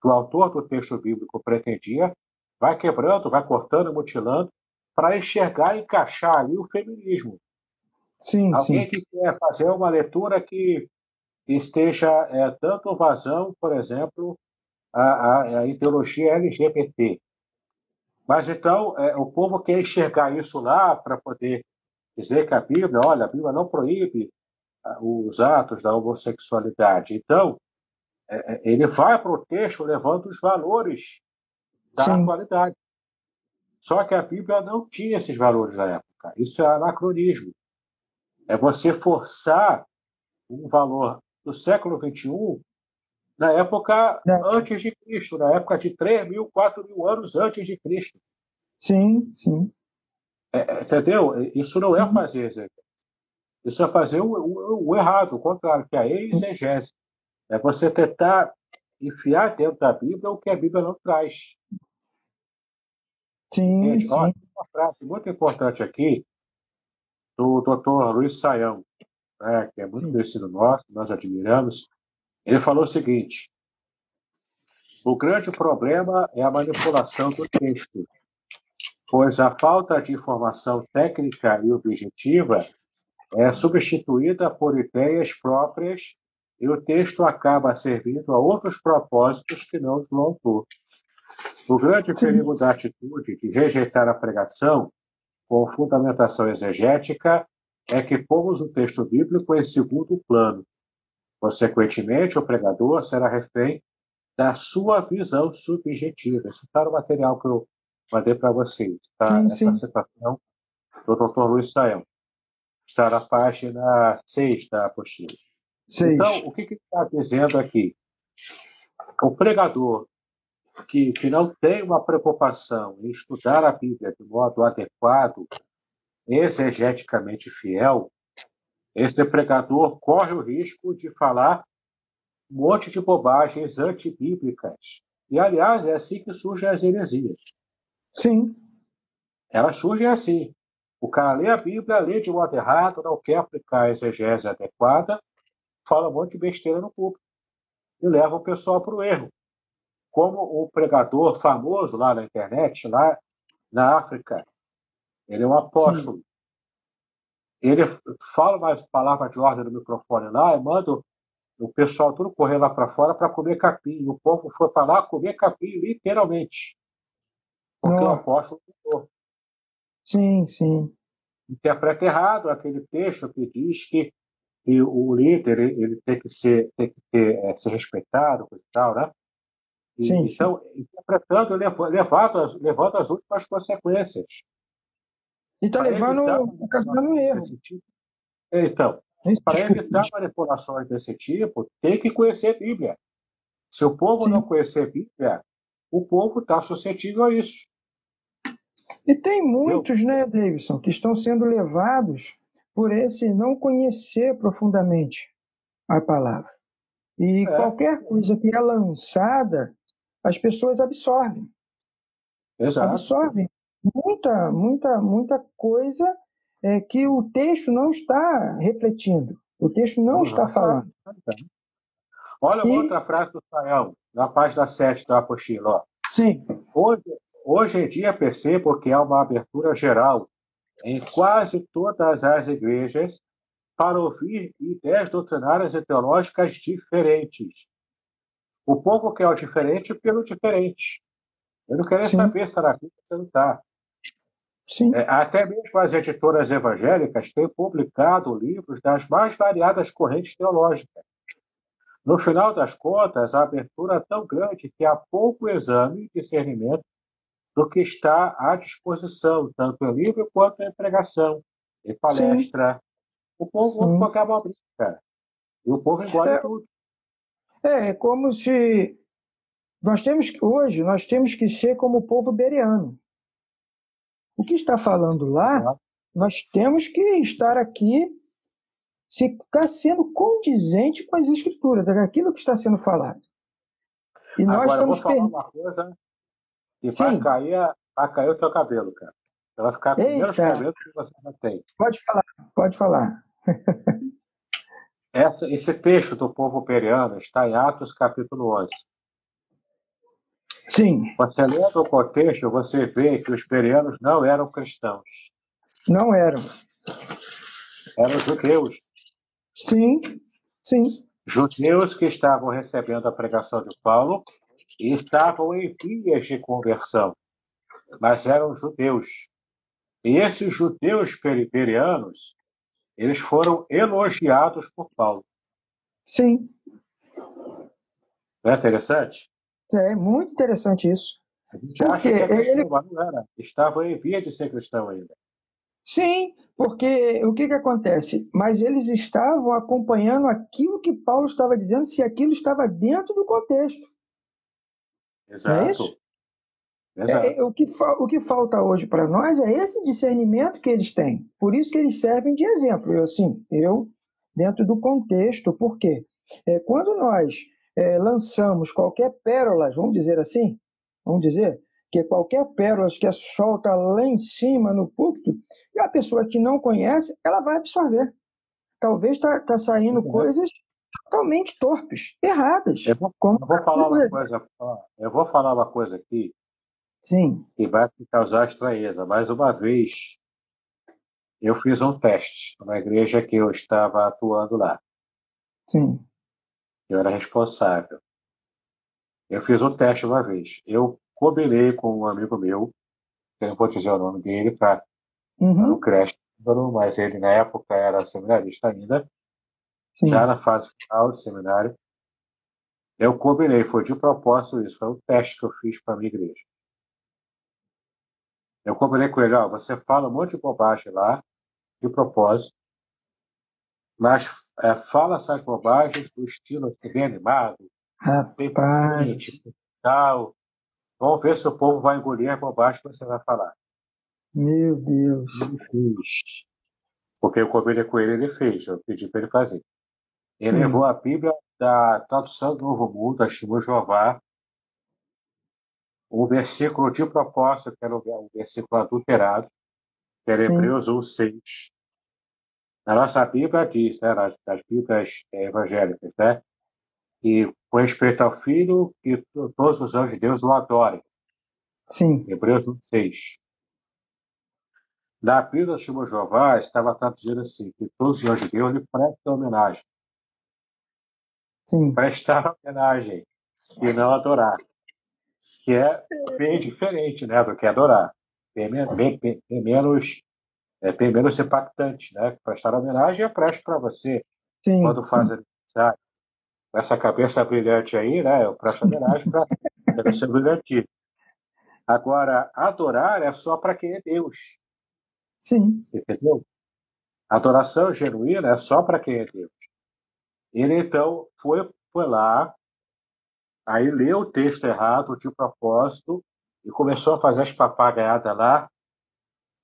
que o autor do texto bíblico pretendia, vai quebrando, vai cortando, mutilando, para enxergar e encaixar ali o feminismo. Sim, Alguém sim. que quer fazer uma leitura que esteja é, dando vazão, por exemplo, à, à, à ideologia LGBT. Mas então, é, o povo quer enxergar isso lá para poder dizer que a Bíblia, olha, a Bíblia não proíbe ah, os atos da homossexualidade. Então, é, é, ele vai para o texto levando os valores da Sim. atualidade. Só que a Bíblia não tinha esses valores na época. Isso é anacronismo. É você forçar um valor do século XXI na época Não. antes de Cristo, na época de 3 mil, 4 mil anos antes de Cristo. Sim, sim. É, entendeu? Isso não é Sim. fazer exegese. Isso é fazer o, o, o errado, o contrário, que é a exegese. É você tentar enfiar dentro da Bíblia o que a Bíblia não traz. Sim, sim. uma frase muito importante aqui do Dr. Luiz Saião, né, que é muito conhecido nosso, nós admiramos. Ele falou o seguinte: o grande problema é a manipulação do texto, pois a falta de informação técnica e objetiva é substituída por ideias próprias e o texto acaba servindo a outros propósitos que não do autor. O grande perigo da atitude de rejeitar a pregação com fundamentação exegética é que pomos o texto bíblico em segundo plano. Consequentemente, o pregador será refém da sua visão subjetiva. Isso está no material que eu mandei para vocês. Tá? Sim, Essa citação do Dr. Luiz Saião. Está na página 6 da apostila. Seis. Então, o que que está dizendo aqui? O pregador que, que não tem uma preocupação em estudar a Bíblia de modo adequado, exegeticamente fiel, esse pregador corre o risco de falar um monte de bobagens antibíblicas. E, aliás, é assim que surgem as heresias. Sim. Elas surgem assim. O cara lê a Bíblia, lê de modo errado, não quer aplicar a exegese adequada, fala um monte de besteira no público e leva o pessoal para o erro. Como o pregador famoso lá na internet, lá na África, ele é um apóstolo. Sim. Ele fala umas palavras de ordem no microfone lá e manda o pessoal tudo correr lá para fora para comer capim. O povo foi para lá comer capim, literalmente. Porque o apóstolo mudou. Sim, sim. Interpreta errado aquele texto que diz que, que o líder ele tem que ser, tem que ter, é, ser respeitado e tal, né? E, sim, então, interpretando, levando, levando as últimas consequências. E está levando, ocasionando erro. Tipo. Então, para evitar manipulações desse tipo, tem que conhecer a Bíblia. Se o povo Sim. não conhecer a Bíblia, o povo está suscetível a isso. E tem muitos, Eu... né, Davidson, que estão sendo levados por esse não conhecer profundamente a palavra. E é. qualquer coisa que é lançada, as pessoas absorvem. Exato. Absorvem muita, muita, muita coisa é, que o texto não está refletindo, o texto não está falando. Olha e... outra frase do Sayão, na página 7 da apostila. Sim. Hoje, hoje em dia percebo que há uma abertura geral em quase todas as igrejas para ouvir ideias doutrinárias e teológicas diferentes. O povo quer o diferente pelo diferente. Eu não quero Sim. saber se aqui ou não está. Sim. É, até mesmo as editoras evangélicas têm publicado livros das mais variadas correntes teológicas. No final das contas, a abertura é tão grande que há pouco exame e discernimento do que está à disposição, tanto em livro quanto em pregação, em palestra. Sim. O povo Sim. acaba abrindo, cara. E o povo engole é, tudo. É, é como se nós temos hoje nós temos que ser como o povo beriano. O que está falando lá, nós temos que estar aqui se ficar sendo condizente com as escrituras, daquilo que está sendo falado. E nós Agora, estamos eu vou falar uma coisa e vai cair, vai cair o teu cabelo, cara. Você vai ficar com menos cabelo que você já tem. Pode falar, pode falar. Essa, esse texto do povo periano está em Atos capítulo 11. Sim. Você lendo o contexto, você vê que os perianos não eram cristãos. Não eram. Eram judeus. Sim, sim. Judeus que estavam recebendo a pregação de Paulo e estavam em vias de conversão, mas eram judeus. E esses judeus periberianos, eles foram elogiados por Paulo. Sim. Não é interessante? É muito interessante isso. A gente porque acha que é cristão, ele... mas não era. Estava em via de ser cristão ainda. Sim, porque o que, que acontece? Mas eles estavam acompanhando aquilo que Paulo estava dizendo, se aquilo estava dentro do contexto. Exato. é isso? Exato. É, o, que o que falta hoje para nós é esse discernimento que eles têm. Por isso que eles servem de exemplo. Eu, assim, eu, dentro do contexto, por quê? É, quando nós é, lançamos qualquer pérola, vamos dizer assim, vamos dizer, que qualquer pérola que é solta lá em cima no púlpito, e a pessoa que não conhece, ela vai absorver. Talvez está tá saindo uhum. coisas totalmente torpes, erradas. Eu vou, como eu vou falar uma coisa, eu vou falar uma coisa aqui Sim. que vai causar estranheza. Mais uma vez, eu fiz um teste na igreja que eu estava atuando lá. Sim. Eu era responsável. Eu fiz um teste uma vez. Eu combinei com um amigo meu, eu não vou dizer o nome dele, para uhum. o creche, mas ele na época era seminarista ainda, Sim. já na fase final do seminário. Eu combinei, foi de propósito isso, foi um teste que eu fiz para a minha igreja. Eu combinei com ele, ó, você fala um monte de bobagem lá, de propósito, mas é, fala essas bobagens do estilo assim, bem animado, bem paciente, tal. Vamos ver se o povo vai engolir a bobagem que você vai falar. Meu Deus. Ele fez. Porque eu combinei com ele, ele fez. Eu pedi para ele fazer. Ele Sim. levou a Bíblia da tradução do Novo Mundo, a Shimo Jeová, o versículo de propósito, que era o versículo adulterado, que era Hebreus 1, 6. Na nossa Bíblia diz, né, nas, nas Bíblias evangélicas, né, que com respeito ao Filho, que todos os anjos de Deus o adorem. Sim. Hebreus 1, 6. Na Bíblia de Jeová estava traduzido assim, que todos os anjos de Deus lhe prestam homenagem. Sim. Prestar homenagem e não adorar. Que é bem diferente né, do que adorar. Bem, bem, bem, bem menos, é, menos impactante. Né? Prestar homenagem é presto para você. Sim, quando faz aniversário. Essa cabeça brilhante aí, né? Eu presto homenagem para ser *laughs* brilhante. Agora, adorar é só para quem é Deus. Sim. Entendeu? Adoração genuína é só para quem é Deus. Ele então foi, foi lá, aí leu o texto errado de propósito e começou a fazer as papagaiadas lá.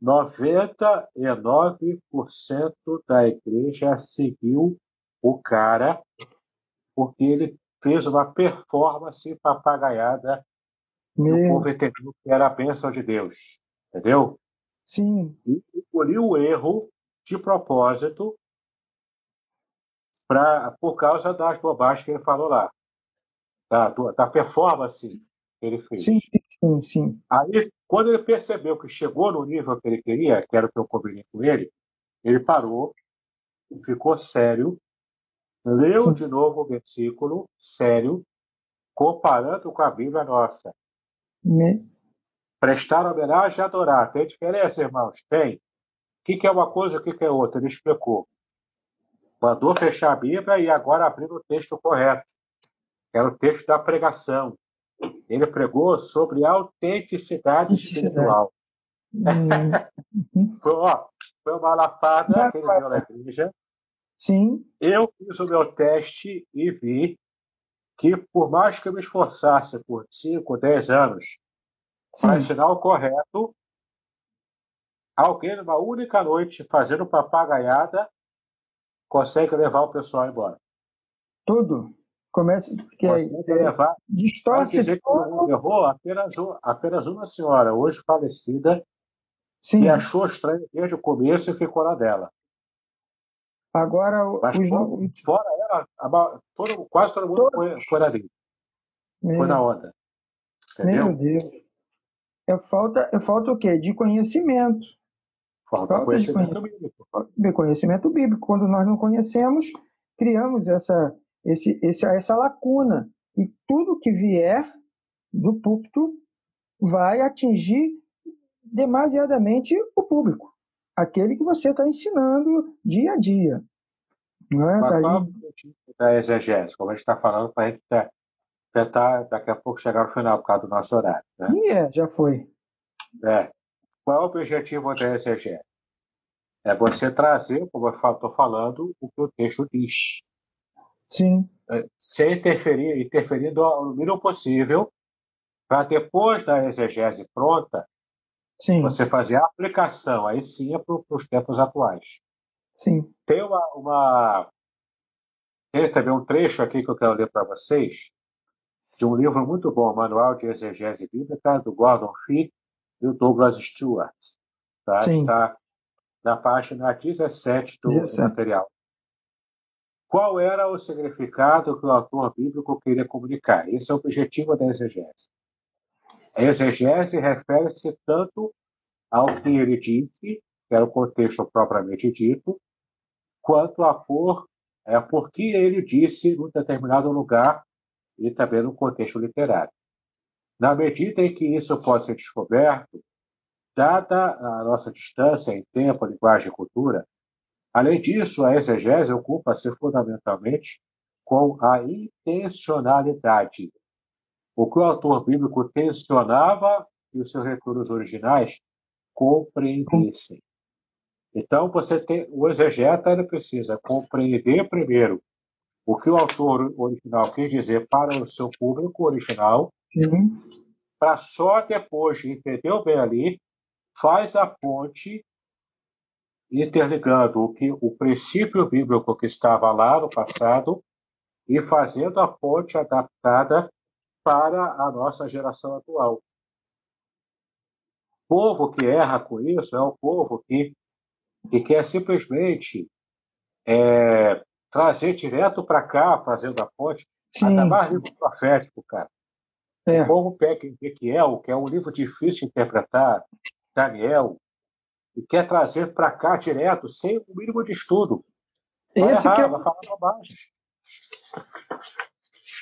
99% da igreja seguiu o cara porque ele fez uma performance papagaiada Meu. e o povo entendeu que era a bênção de Deus. Entendeu? Sim. E engoliu o erro de propósito pra, por causa das bobagens que ele falou lá. Da, da performance que ele fez. Sim, sim, sim. Aí, quando ele percebeu que chegou no nível que ele queria, que era o que eu combinei com ele, ele parou, ficou sério, leu sim. de novo o versículo, sério, comparando com a Bíblia nossa. Me... Prestar homenagem e adorar. Tem diferença, irmãos? Tem. O que, é uma coisa, o que, que é outra? Ele explicou. Mandou fechar a Bíblia e agora abrir o texto correto. Era o texto da pregação. Ele pregou sobre autenticidade espiritual. Hum. *laughs* foi, ó, foi uma lapada que ele deu na igreja. Sim. Eu fiz o meu teste e vi que, por mais que eu me esforçasse por 5, 10 anos para ensinar o correto, alguém numa única noite fazendo papagaiada consegue levar o pessoal embora. Tudo. Começa que consegue é, levar. Distorce dizer todo. que errou apenas, apenas uma senhora, hoje falecida, Sim. que achou estranho desde o começo e ficou na dela. Agora, Mas os... fora, fora ela, todo, quase todo mundo todo... foi, foi na dele. Foi na onda. Entendeu? Meu Deus. É falta, é falta o quê? De conhecimento. Falta, falta conhecimento de bíblico. De conhecimento bíblico. Quando nós não conhecemos, criamos essa, esse, essa, essa lacuna. E tudo que vier do púlpito vai atingir demasiadamente o público. Aquele que você está ensinando dia a dia. Não é? Mas qual é da exegese? Como a gente está falando, para a gente tentar daqui a pouco chegar no final por causa do nosso horário. Né? E é, já foi. É. Qual é o objetivo da exegese? É você trazer, como eu estou falando, o que o texto diz. Sim. É, sem interferir, interferindo mínimo possível, para depois da exegese pronta, sim. você fazer a aplicação, aí sim é para os tempos atuais. Sim. Tem uma, uma, Tem também um trecho aqui que eu quero ler para vocês, de um livro muito bom, Manual de Exegese Bíblica, do Gordon Fee e o Douglas Stewart. Tá? Está na página 17 do 17. material. Qual era o significado que o autor bíblico queria comunicar? Esse é o objetivo da exegese. A exegese refere-se tanto ao que ele disse, que era o contexto propriamente dito, quanto a por, é, por que ele disse num determinado lugar e também no contexto literário. Na medida em que isso pode ser descoberto, dada a nossa distância em tempo, linguagem e cultura, além disso, a exegese ocupa-se fundamentalmente com a intencionalidade. O que o autor bíblico tensionava que os seus leitores originais compreendessem. Então, você tem o exegeta ele precisa compreender primeiro o que o autor original quis dizer para o seu público original, para só depois de entender bem ali, faz a ponte interligando o que o princípio bíblico que estava lá no passado e fazendo a ponte adaptada para a nossa geração atual. O povo que erra com isso é o povo que, que quer simplesmente é, trazer direto para cá, fazendo a ponte, sim, mais livro profético, cara. É. O povo pega Ezequiel, que é um livro difícil de interpretar, Daniel, e quer trazer para cá direto, sem o mínimo de estudo. Vai Esse errar, que é... vai falar bobagem.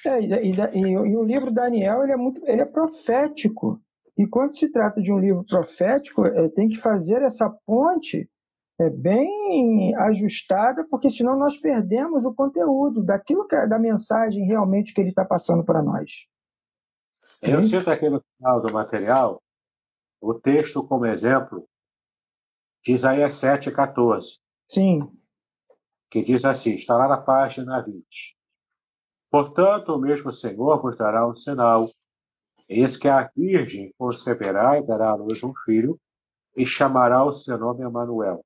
É, e, e, e, o livro Daniel ele é muito ele é profético. E quando se trata de um livro profético, é, tem que fazer essa ponte é, bem ajustada, porque senão nós perdemos o conteúdo daquilo que, é, da mensagem realmente que ele está passando para nós. Eu cito aqui no final do material o texto como exemplo de Isaías 7,14. Sim. Que diz assim, está lá na página 20. Portanto, o mesmo Senhor vos dará um sinal. Eis que a Virgem conceberá e dará à luz um filho, e chamará o seu nome Emanuel.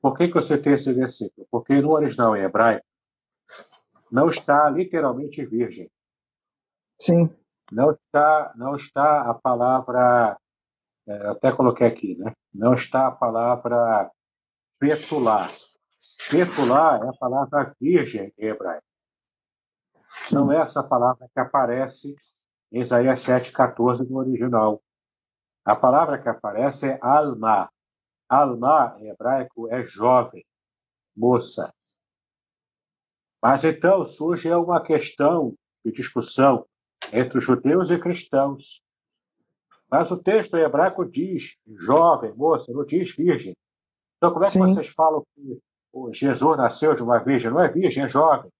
Por que, que você tem esse versículo? Porque no original em hebraico não está literalmente virgem. Sim. Não está, não está a palavra, até coloquei aqui, né? Não está a palavra petular. Petular é a palavra virgem em hebraico. Não é essa palavra que aparece em Isaías 7,14 no original. A palavra que aparece é alma. Alma, em hebraico, é jovem, moça. Mas então surge uma questão de discussão entre os judeus e cristãos. Mas o texto em hebraico diz jovem, moça, não diz virgem. Então, como é que Sim. vocês falam que Jesus nasceu de uma virgem? Não é virgem, é jovem.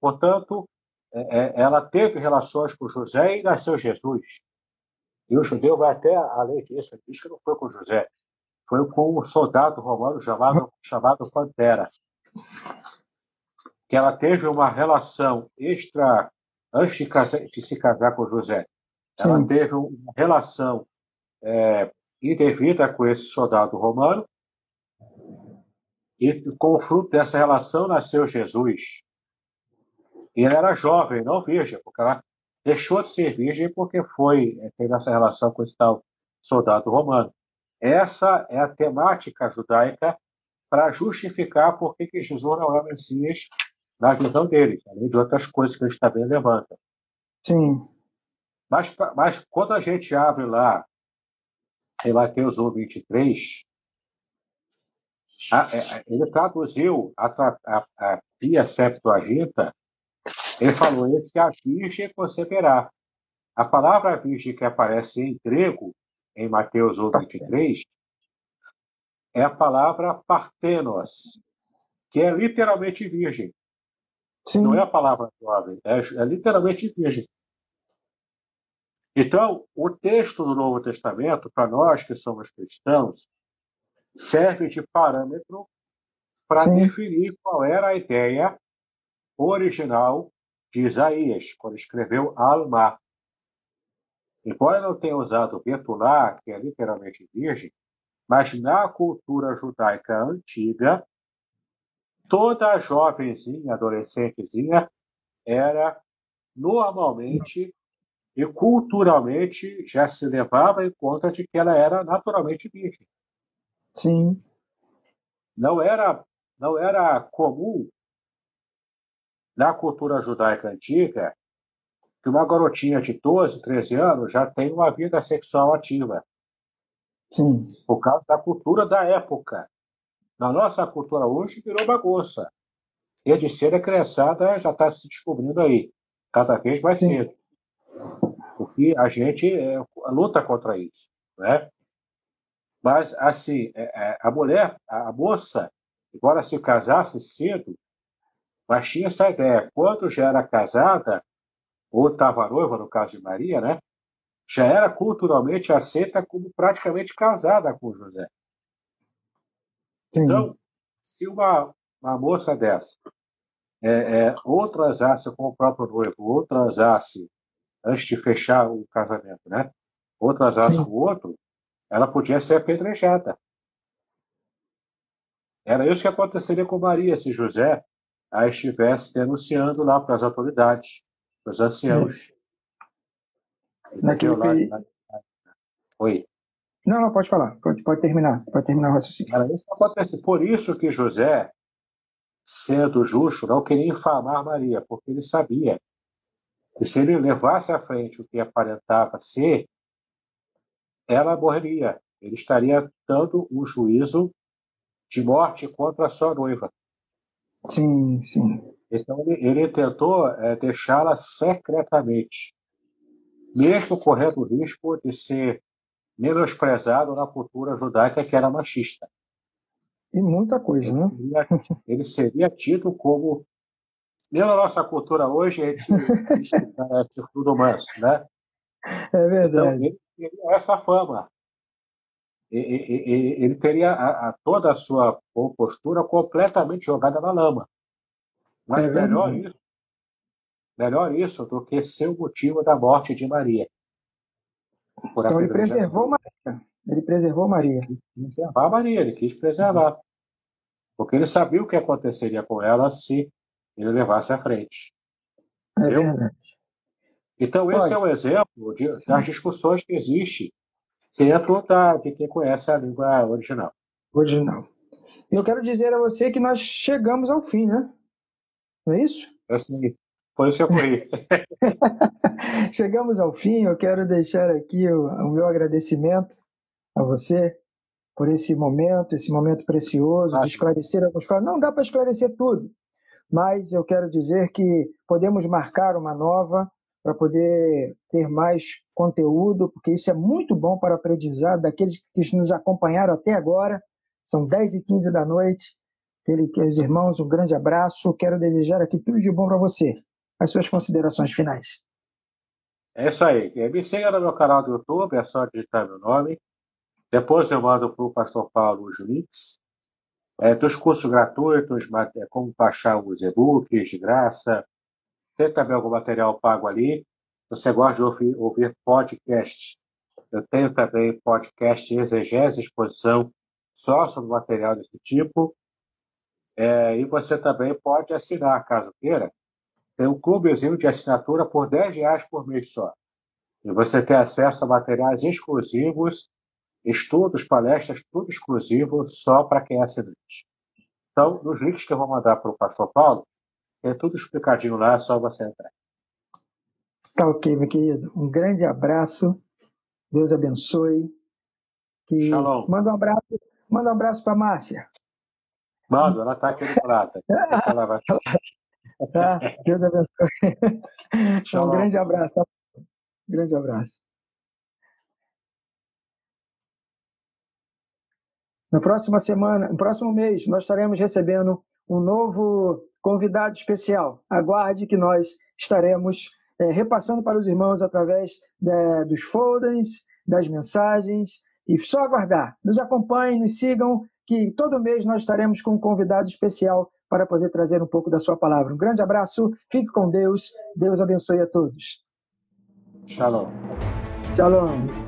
Portanto, é, é, ela teve relações com José e nasceu Jesus. E o judeu vai até além disso, diz que não foi com José, foi com um soldado romano chamado, chamado Pantera. Que ela teve uma relação extra, antes de, casar, de se casar com José, ela Sim. teve uma relação é, indevida com esse soldado romano, e com o fruto dessa relação nasceu Jesus. E ela era jovem, não virgem, porque ela deixou de ser virgem porque foi teve essa relação com esse tal soldado romano. Essa é a temática judaica para justificar por que Jesus não é o Messias na visão deles, além de outras coisas que eles também levantam. Sim. Mas, mas quando a gente abre lá em Mateus 1, 23, a, a, ele traduziu a, a, a Pia Septuaginta ele falou esse que a virgem conceberá. A palavra virgem que aparece em grego, em Mateus 1, 23, é a palavra partenos, que é literalmente virgem. Sim. Não é a palavra jovem, é, é literalmente virgem. Então, o texto do Novo Testamento, para nós que somos cristãos, serve de parâmetro para definir qual era a ideia original de Isaías, quando escreveu Alma. Embora não tenha usado Betulá, que é literalmente virgem, mas na cultura judaica antiga, toda jovenzinha, adolescentezinha, era normalmente e culturalmente já se levava em conta de que ela era naturalmente virgem. Sim. Não era, não era comum na cultura judaica antiga, que uma garotinha de 12, 13 anos já tem uma vida sexual ativa. Sim. Por causa da cultura da época. Na nossa cultura hoje virou bagunça. E a de ser a criançada já está se descobrindo aí, cada vez mais Sim. cedo. Porque a gente é, luta contra isso. Né? Mas, assim, é, é, a mulher, a moça, embora se casasse cedo, mas tinha essa ideia. Quando já era casada, ou estava noiva, no caso de Maria, né? Já era culturalmente aceita como praticamente casada com José. Sim. Então, se uma, uma moça dessa é, é, ou transasse com o próprio noivo, ou transasse antes de fechar o casamento, né? Ou transasse com o outro, ela podia ser apedrejada. Era isso que aconteceria com Maria se José a estivesse denunciando lá para as autoridades, para os anciãos. Naquele lá, Oi. Não, não, pode falar. Pode, pode terminar. Pode terminar o raciocínio. Era isso que acontece. Por isso que José, sendo justo, não queria infamar Maria, porque ele sabia que se ele levasse à frente o que aparentava ser, ela morreria. Ele estaria dando o um juízo de morte contra a sua noiva. Sim, sim. Então ele, ele tentou é, deixá-la secretamente, mesmo correndo o risco de ser menosprezado na cultura judaica que era machista. E muita coisa, ele né? Seria, ele seria tido como. Pela nossa cultura hoje, a gente *laughs* é tudo manso, né? É verdade. Então, ele teria essa fama. Ele teria a, a, toda a sua postura completamente jogada na lama. Mas é melhor isso, melhor isso do que ser o motivo da morte de Maria. Então ele preservou Maria. Ele preservou Maria. Preservar Maria, ele quis preservar. Porque ele sabia o que aconteceria com ela se ele levasse à frente. É verdade. Então, esse Olha, é um exemplo de, das discussões que existem dentro da, de quem conhece a língua original. Original. Eu quero dizer a você que nós chegamos ao fim, né? Não é isso? É sim. Por isso que eu corri. *laughs* *laughs* Chegamos ao fim. Eu quero deixar aqui o, o meu agradecimento a você por esse momento, esse momento precioso ah, de esclarecer alguns fatos. Não dá para esclarecer tudo, mas eu quero dizer que podemos marcar uma nova para poder ter mais conteúdo, porque isso é muito bom para aprendizado daqueles que nos acompanharam até agora. São 10 e 15 da noite. Queridos irmãos, um grande abraço. Quero desejar aqui tudo de bom para você. As suas considerações finais. É isso aí. Me siga no meu canal do YouTube, é só digitar meu nome. Depois eu mando para o pastor Paulo os links é, dos cursos gratuitos, é, como baixar os e-books de graça. Tem também algum material pago ali. Você gosta de ouvir, ouvir podcast? Eu tenho também podcast exegese, exposição só sobre material desse tipo. É, e você também pode assinar, caso queira. Tem um clubezinho de assinatura por 10 reais por mês só. E você tem acesso a materiais exclusivos, estudos, palestras, tudo exclusivo só para quem é assinante. Então, nos links que eu vou mandar para o Pastor Paulo, tem tudo explicadinho lá, é só você entrar. Tá ok, meu querido. Um grande abraço. Deus abençoe. Que... Shalom. Manda um abraço, manda um abraço para Márcia. Mando, ela está aqui no prato. *laughs* ela vai... tá, Deus abençoe. *laughs* Um grande abraço. Um grande abraço. Na próxima semana, no próximo mês, nós estaremos recebendo um novo convidado especial. Aguarde que nós estaremos é, repassando para os irmãos através é, dos folders, das mensagens, e só aguardar. Nos acompanhem, nos sigam que todo mês nós estaremos com um convidado especial para poder trazer um pouco da sua palavra. Um grande abraço, fique com Deus, Deus abençoe a todos. Shalom. Shalom.